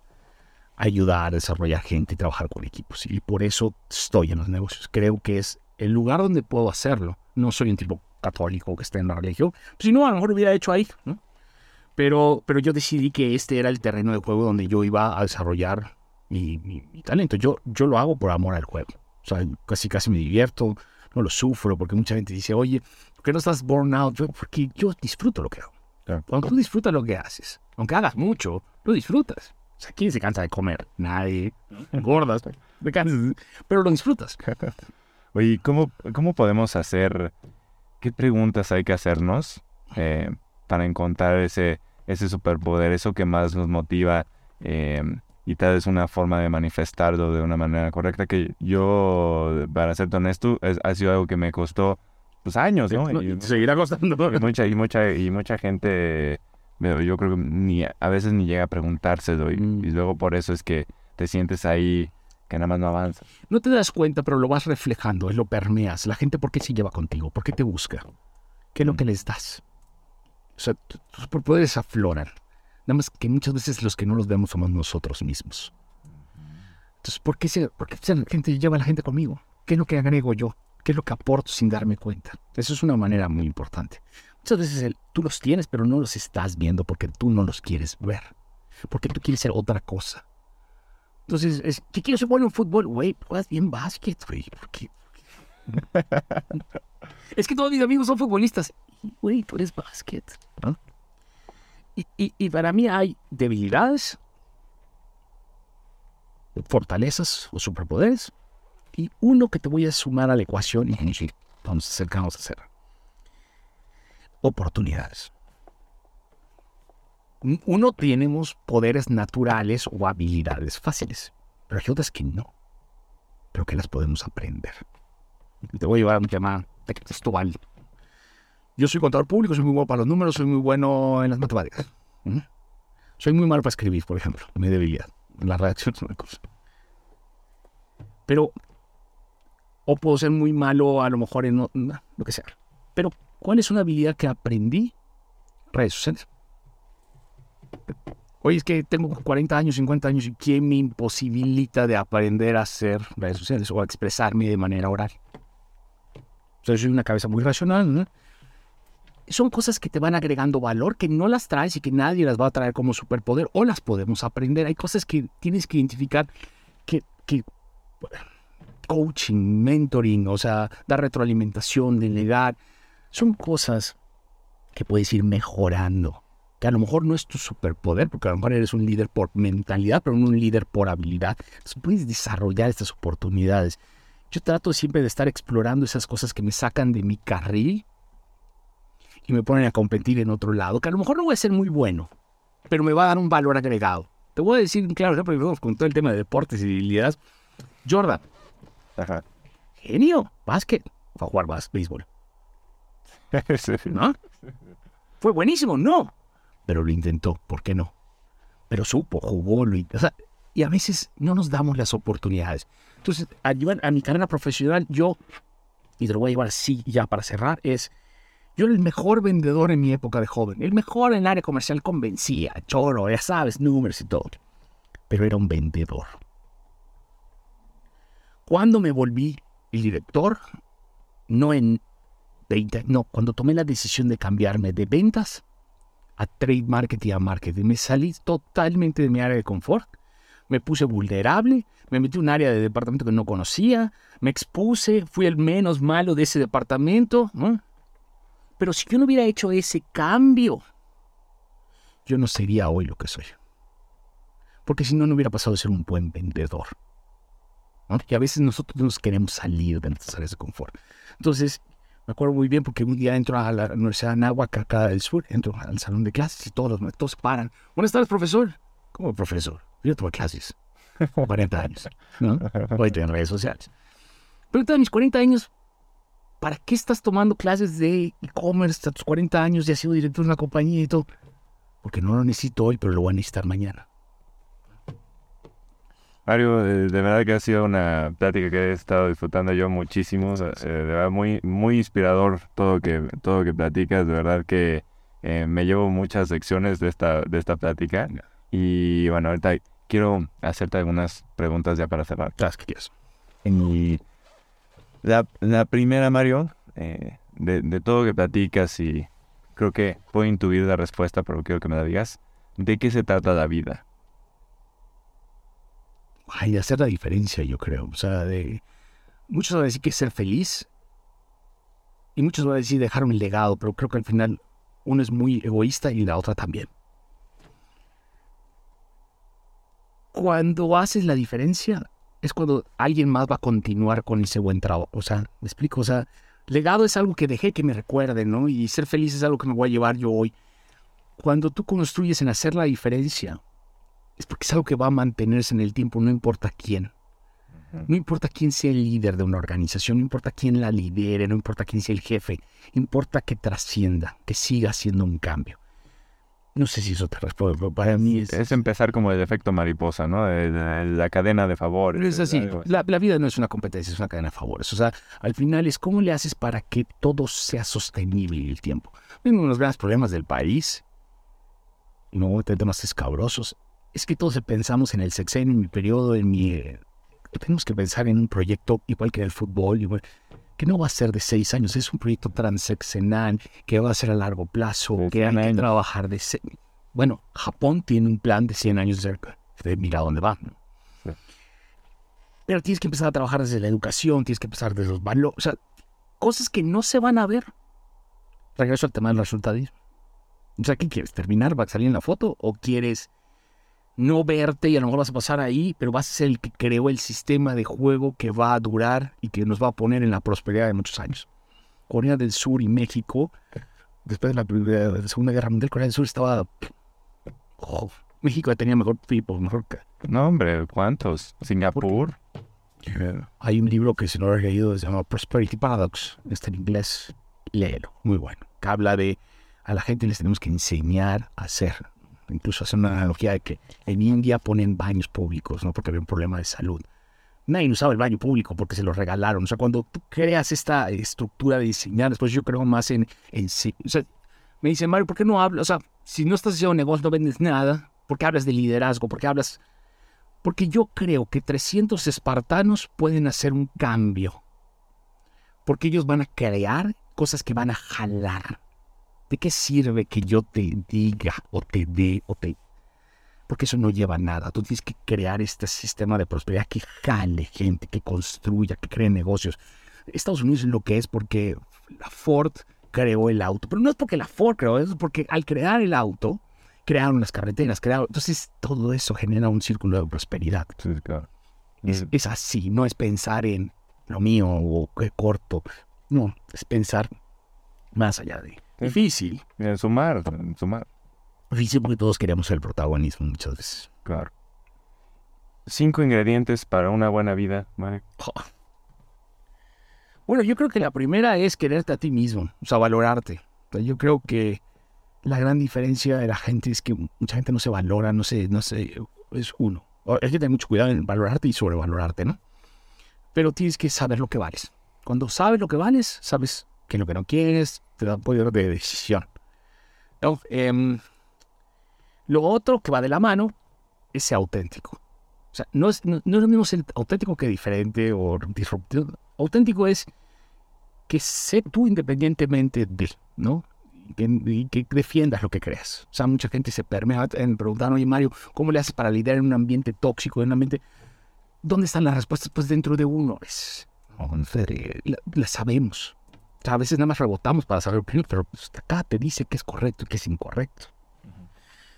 ayudar a desarrollar gente y trabajar con equipos. Y por eso estoy en los negocios. Creo que es el lugar donde puedo hacerlo. No soy un tipo católico que esté en la religión. Si no, a lo mejor hubiera hecho ahí. Pero, pero yo decidí que este era el terreno de juego donde yo iba a desarrollar mi, talento. Yo, yo lo hago por amor al juego. O sea, casi casi me divierto, no lo sufro, porque mucha gente dice, oye, ¿por qué no estás born out? Porque yo disfruto lo que hago. Cuando tú disfrutas lo que haces, aunque hagas mucho, lo disfrutas. O sea, ¿quién se cansa de comer? Nadie. Gordas, te cansas, pero lo disfrutas. Oye, ¿cómo, ¿cómo podemos hacer, qué preguntas hay que hacernos eh, para encontrar ese, ese superpoder, eso que más nos motiva eh, y tal vez una forma de manifestarlo de una manera correcta que yo, para ser honesto, ha sido algo que me costó pues años, ¿no? y, seguirá costando. Y mucha, y mucha, y mucha gente, yo creo que ni, a veces ni llega a preguntárselo y, mm. y luego por eso es que te sientes ahí que nada más no avanza. No te das cuenta, pero lo vas reflejando, lo permeas. La gente, ¿por qué se lleva contigo? ¿Por qué te busca? ¿Qué es lo mm. que les das? O sea, tus superpoderes afloran. Nada más que muchas veces los que no los vemos somos nosotros mismos. Entonces, ¿por qué, se, por qué la gente lleva a la gente conmigo? ¿Qué es lo que agrego yo? ¿Qué es lo que aporto sin darme cuenta? Eso es una manera muy importante. Muchas veces tú los tienes, pero no los estás viendo porque tú no los quieres ver. Porque tú quieres ser otra cosa. Entonces, es, ¿qué quieres bueno en fútbol? Güey, juegas bien básquet, güey. es que todos mis amigos son futbolistas. Güey, tú eres básquet. Y, para mí hay debilidades, fortalezas o superpoderes, y uno que te voy a sumar a la ecuación y vamos a hacer, vamos a hacer. Oportunidades. Uno tenemos poderes naturales o habilidades fáciles, pero hay otras que no, pero que las podemos aprender. Te voy a llevar a un tema textual. Yo soy contador público, soy muy bueno para los números, soy muy bueno en las matemáticas. Soy muy malo para escribir, por ejemplo, mi debilidad. La redacción es una cosa. Pero, o puedo ser muy malo a lo mejor en lo que sea. Pero, ¿cuál es una habilidad que aprendí? Redes sociales. Oye, es que tengo 40 años, 50 años, ¿y quién me imposibilita de aprender a hacer redes sociales o a expresarme de manera oral? Sea, soy una cabeza muy racional, ¿no? Son cosas que te van agregando valor, que no las traes y que nadie las va a traer como superpoder, o las podemos aprender. Hay cosas que tienes que identificar que, que coaching, mentoring, o sea, dar retroalimentación, delegar, son cosas que puedes ir mejorando. Que a lo mejor no es tu superpoder, porque a lo mejor eres un líder por mentalidad, pero no un líder por habilidad. Entonces puedes desarrollar estas oportunidades. Yo trato siempre de estar explorando esas cosas que me sacan de mi carril y me ponen a competir en otro lado, que a lo mejor no voy a ser muy bueno, pero me va a dar un valor agregado. Te voy a decir, claro, porque con todo el tema de deportes y liderazgo. Jordan. Ajá. Genio. Básquet. Fue a jugar béisbol. ¿No? Fue buenísimo, no. Pero lo intentó, ¿por qué no? Pero supo, jugó, lo o sea, y a veces no nos damos las oportunidades. Entonces, a, a mi carrera profesional, yo, y te lo voy a llevar así ya para cerrar, es yo era el mejor vendedor en mi época de joven. El mejor en área comercial convencía, choro, ya sabes, números y todo. Pero era un vendedor. Cuando me volví el director, no en 20, no, cuando tomé la decisión de cambiarme de ventas a trade marketing a marketing, me salí totalmente de mi área de confort. Me puse vulnerable, me metí en un área de departamento que no conocía, me expuse, fui el menos malo de ese departamento. ¿no? Pero si yo no hubiera hecho ese cambio, yo no sería hoy lo que soy. Porque si no, no hubiera pasado de ser un buen vendedor. Y a veces nosotros nos queremos salir de nuestras áreas de confort. Entonces, me acuerdo muy bien porque un día entro a la Universidad de Anáhuac, acá del sur, entro al salón de clases y todos los maestros paran. Buenas tardes, profesor. ¿Cómo profesor? Yo tomo clases. 40 años. ¿no? Hoy estoy en redes sociales. Pero a mis 40 años, ¿para qué estás tomando clases de e-commerce a tus 40 años y has sido director de una compañía y todo? Porque no lo necesito hoy, pero lo voy a necesitar mañana. Mario, de verdad que ha sido una plática que he estado disfrutando yo muchísimo. Eh, de verdad, muy, muy inspirador todo que, todo que platicas. De verdad que eh, me llevo muchas lecciones de esta, de esta plática. Y bueno, ahorita quiero hacerte algunas preguntas ya para cerrar. Las que quieras. Y la, primera, Mario, eh, de, de, todo lo que platicas y creo que puedo intuir la respuesta, pero quiero que me la digas. ¿De qué se trata la vida? Ay, de hacer la diferencia, yo creo. O sea, de... Muchos van a decir que es ser feliz y muchos van a decir dejar un legado, pero creo que al final uno es muy egoísta y la otra también. Cuando haces la diferencia, es cuando alguien más va a continuar con ese buen trabajo. O sea, me explico, o sea, legado es algo que dejé que me recuerde, ¿no? Y ser feliz es algo que me voy a llevar yo hoy. Cuando tú construyes en hacer la diferencia, es porque es algo que va a mantenerse en el tiempo, no importa quién. No importa quién sea el líder de una organización, no importa quién la lidere, no importa quién sea el jefe, importa que trascienda, que siga haciendo un cambio. No sé si eso te responde, pero para mí es... Es empezar como el efecto mariposa, ¿no? la, cadena de favores. Es así, la, vida no es una competencia, es una cadena de favores. O sea, al final es cómo le haces para que todo sea sostenible en el tiempo. Uno de los grandes problemas del país, no temas escabrosos, es que todos pensamos en el sexenio, en mi periodo, en mi tenemos que pensar en un proyecto igual que en el fútbol, igual, que no va a ser de seis años, es un proyecto transeccional, que va a ser a largo plazo, que hay que trabajar de... Bueno, Japón tiene un plan de 100 años cerca, de mira dónde va. Pero tienes que empezar a trabajar desde la educación, tienes que empezar desde los valores, o sea, cosas que no se van a ver. Regreso al tema del resultadismo. O sea, ¿qué quieres? ¿Terminar? ¿Va a salir en la foto? ¿O quieres no verte y a lo mejor vas a pasar ahí, pero vas a ser el que creó el sistema de juego que va a durar y que nos va a poner en la prosperidad de muchos años. Corea del Sur y México, después de la, Segunda Guerra Mundial, Corea del Sur estaba... Oh, México tenía mejor tipo, mejor... No, hombre, ¿cuántos? ¿Singapur? Hay un libro que si no lo he leído, se llama Prosperity Paradox, está en inglés, léelo, muy bueno, que habla de a la gente les tenemos que enseñar a hacer incluso hacer una analogía de que en India ponen baños públicos, ¿no? Porque había un problema de salud. Nadie usaba el baño público porque se lo regalaron. O sea, cuando tú creas esta estructura de diseñar, después yo creo más en, en sí. O sea, me dice Mario, ¿por qué no hablas? O sea, si no estás haciendo negocio, no vendes nada, ¿por qué hablas de liderazgo? ¿Por qué hablas...? Porque yo creo que 300 espartanos pueden hacer un cambio. Porque ellos van a crear cosas que van a jalar. ¿De qué sirve que yo te diga o te dé o te... Porque eso no lleva a nada. Tú tienes que crear este sistema de prosperidad que jale gente, que construya, que cree negocios. Estados Unidos es lo que es porque la Ford creó el auto. Pero no es porque la Ford creó, es porque al crear el auto, crearon las carreteras, crearon... Entonces todo eso genera un círculo de prosperidad. es, es así, no es pensar en lo mío o qué corto. No, es pensar más allá de Difícil. En sumar, en sumar. Difícil porque todos queríamos el protagonismo muchas veces. Claro. Cinco ingredientes para una buena vida, Bueno, yo creo que la primera es quererte a ti mismo, o sea, valorarte. yo creo que la gran diferencia de la gente es que mucha gente no se valora, no sé, no sé, es uno. Hay que tener mucho cuidado en valorarte y sobrevalorarte, ¿no? Pero tienes que saber lo que vales. Cuando sabes lo que vales, sabes que lo que no quieres, te da poder de decisión. Em, lo otro que va de la mano es ser auténtico. O sea, no es, no, es lo mismo ser auténtico que diferente o disruptivo. Auténtico es que sé tú independientemente de, ¿no? Y que, defiendas lo que creas. O sea, mucha gente se permea en preguntar, oye Mario, ¿cómo le haces para lidiar en un ambiente tóxico, en un ambiente... ¿Dónde están las respuestas? Pues dentro de uno. Es, la sabemos a veces nada más rebotamos para saber opinión, pero pues, acá te dice qué es correcto y qué es incorrecto.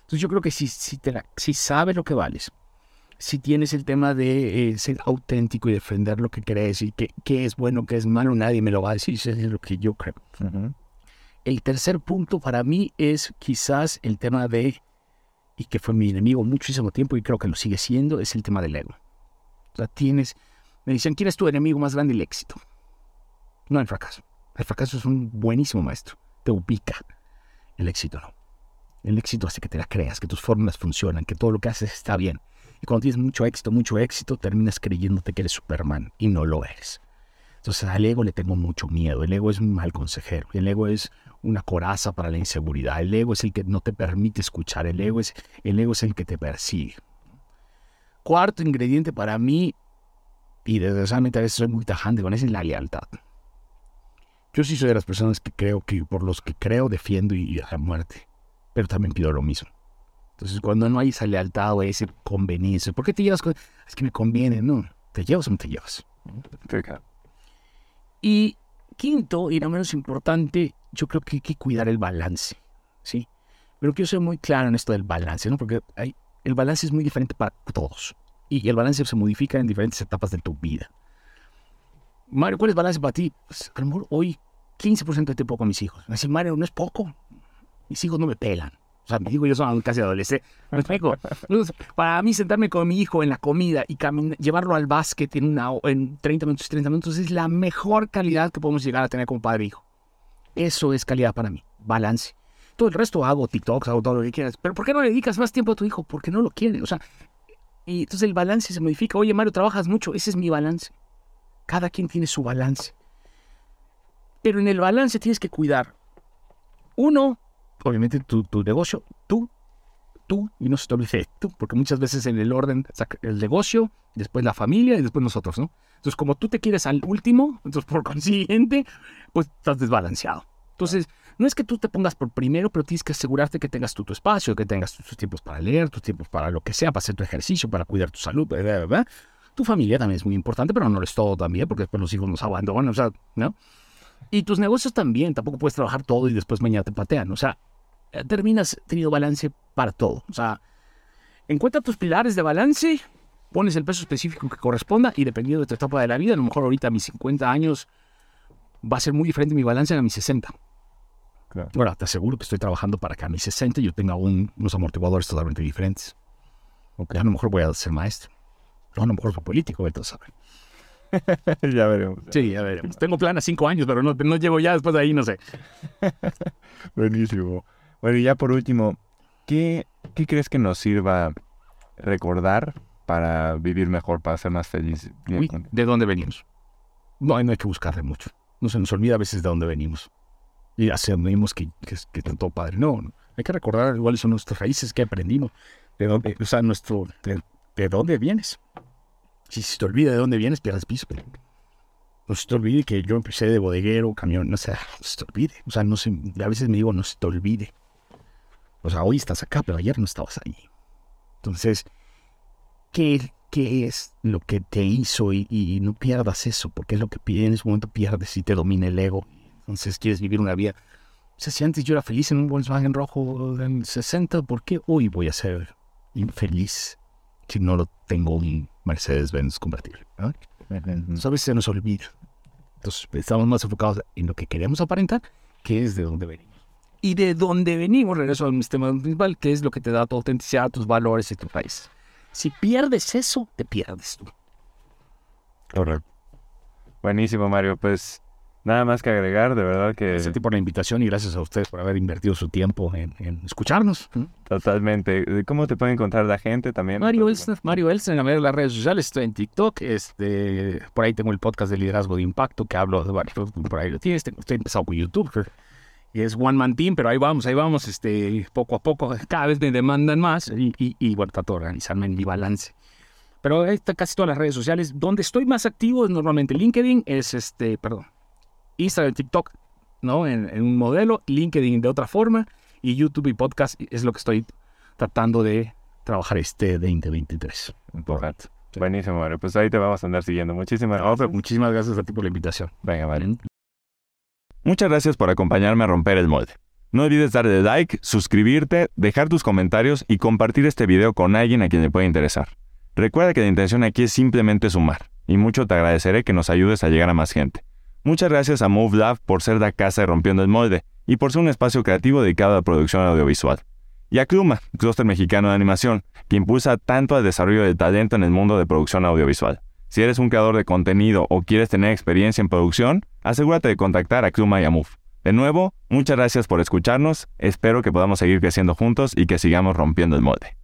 Entonces yo creo que si, si, te si sabes lo que vales, si tienes el tema de eh, ser auténtico y defender lo que crees y qué, qué es bueno, qué es malo, nadie me lo va a decir, eso es lo que yo creo. El tercer punto para mí es quizás el tema de, y que fue mi enemigo muchísimo tiempo y creo que lo sigue siendo, es el tema del ego. O sea, tienes, me dicen, ¿quién es tu enemigo más grande? El éxito, no el fracaso. El fracaso es un buenísimo maestro, te ubica. El éxito no. El éxito hace que te la creas, que tus fórmulas funcionan, que todo lo que haces está bien. Y cuando tienes mucho éxito, mucho éxito, terminas creyéndote que eres Superman y no lo eres. Entonces al ego le tengo mucho miedo. El ego es un mal consejero. El ego es una coraza para la inseguridad. El ego es el que no te permite escuchar. El ego es el, ego es el que te persigue. cuarto ingrediente para mí, y desgraciadamente a veces soy muy tajante con eso, es la lealtad. Yo sí soy de las personas que creo que por los que creo defiendo y, a la muerte, pero también pido lo mismo. Entonces, cuando no hay esa lealtad o ese conveniencia, ¿por qué te llevas con.? Es que me conviene, no. ¿Te llevas o no te llevas? Y quinto, y no menos importante, yo creo que hay que cuidar el balance, ¿sí? Pero quiero ser muy claro en esto del balance, ¿no? Porque hay, el balance es muy diferente para todos. Y el balance se modifica en diferentes etapas de tu vida. Mario, ¿cuál es balance para ti? Pues, a lo mejor hoy 15% de tiempo con mis hijos. Me dice, Mario, no es poco. Mis hijos no me pelan. O sea, me digo, yo soy casi adolescente. ¿Me explico? para mí, sentarme con mi hijo en la comida y llevarlo al básquet en, una, en 30 minutos 30 minutos es la mejor calidad que podemos llegar a tener como padre e hijo. Eso es calidad para mí. Balance. Todo el resto hago TikToks, hago todo lo que quieras. Pero ¿por qué no le dedicas más tiempo a tu hijo? Porque no lo quiere. O sea, y entonces el balance se modifica. Oye, Mario, trabajas mucho. Ese es mi balance. Cada quien tiene su balance. Pero en el balance tienes que cuidar. Uno, obviamente tu, tu negocio, tú, tú, y no se te olvide tú, porque muchas veces en el orden, el negocio, después la familia y después nosotros, ¿no? Entonces, como tú te quieres al último, entonces por consiguiente, pues estás desbalanceado. Entonces, no es que tú te pongas por primero, pero tienes que asegurarte que tengas tu espacio, que tengas tus tiempos para leer, tus tiempos para lo que sea, para hacer tu ejercicio, para cuidar tu salud, ¿verdad? Tu familia también es muy importante, pero no lo es todo también, porque después los hijos nos abandonan, o sea, ¿no? Y tus negocios también, tampoco puedes trabajar todo y después mañana te patean. O sea, eh, terminas teniendo balance para todo. O sea, encuentra tus pilares de balance, pones el peso específico que corresponda y dependiendo de tu etapa de la vida, a lo mejor ahorita a mis 50 años va a ser muy diferente mi balance a mis 60. Claro. Ahora, te aseguro que estoy trabajando para que a mis 60 yo tenga unos amortiguadores totalmente diferentes. Okay. A lo mejor voy a ser maestro. O a lo mejor soy político, entonces saber. ya veremos. Sí, ya veremos. Tengo plan a cinco años, pero no, no llevo ya después de ahí, no sé. Buenísimo. Bueno, y ya por último, ¿qué, ¿qué crees que nos sirva recordar para vivir mejor, para ser más felices? ¿De dónde venimos? No, no hay que buscarle mucho. No se nos olvida a veces de dónde venimos. Y asumimos que, que, que todo padre. No, no, hay que recordar cuáles son nuestras raíces que aprendimos. De dónde, o sea, nuestro, de dónde vienes. Si se te olvida de dónde vienes, pierdes piso. No se te olvide que yo empecé de bodeguero, camión, no sé, no se te olvide. O sea, no sé, a veces me digo, no se te olvide. O sea, hoy estás acá, pero ayer no estabas ahí. Entonces, ¿qué, qué es lo que te hizo? Y, no pierdas eso, porque es lo que en ese momento pierdes y te domina el ego. Entonces, quieres vivir una vida. O sea, si antes yo era feliz en un Volkswagen rojo en 60, ¿por qué hoy voy a ser infeliz si no lo tengo un Mercedes-Benz convertible. ¿no? a veces se nos olvida. Entonces estamos más enfocados en lo que queremos aparentar, que es de dónde venimos. Y de dónde venimos, regreso al sistema principal, que es lo que te da tu autenticidad, tus valores y tu país. Si pierdes eso, te pierdes tú. Correcto. Buenísimo, Mario. Pues Nada más que agregar, de verdad que... Gracias por la invitación y gracias a ustedes por haber invertido su tiempo en, escucharnos. Totalmente. ¿Cómo te puede encontrar la gente también? Mario Elsen, Mario Elsen, en las redes sociales, estoy en TikTok, este, por ahí tengo el podcast de liderazgo de impacto que hablo de varios, por ahí lo tienes, estoy empezado con YouTube, y es One Man Team, pero ahí vamos, ahí vamos, este, poco a poco, cada vez me demandan más y, y, bueno, trato de organizarme en mi balance. Pero ahí está casi todas las redes sociales. Donde estoy más activo es normalmente LinkedIn, es este, perdón, Instagram, TikTok, ¿no? En, un modelo, LinkedIn de otra forma, y YouTube y podcast es lo que estoy tratando de trabajar este 2023. Correcto. Buenísimo, Mario. Pues ahí te vamos a andar siguiendo. Muchísimas gracias. muchísimas gracias a ti por la invitación. Venga, Mario. Muchas gracias por acompañarme a romper el molde. No olvides darle like, suscribirte, dejar tus comentarios y compartir este video con alguien a quien le pueda interesar. Recuerda que la intención aquí es simplemente sumar, y mucho te agradeceré que nos ayudes a llegar a más gente. Muchas gracias a Move Lab por ser la casa de Rompiendo el Molde y por ser un espacio creativo dedicado a la producción audiovisual. Y a Cluma, clúster mexicano de animación, que impulsa tanto al desarrollo de talento en el mundo de producción audiovisual. Si eres un creador de contenido o quieres tener experiencia en producción, asegúrate de contactar a Cluma y a Move. De nuevo, muchas gracias por escucharnos, espero que podamos seguir creciendo juntos y que sigamos rompiendo el molde.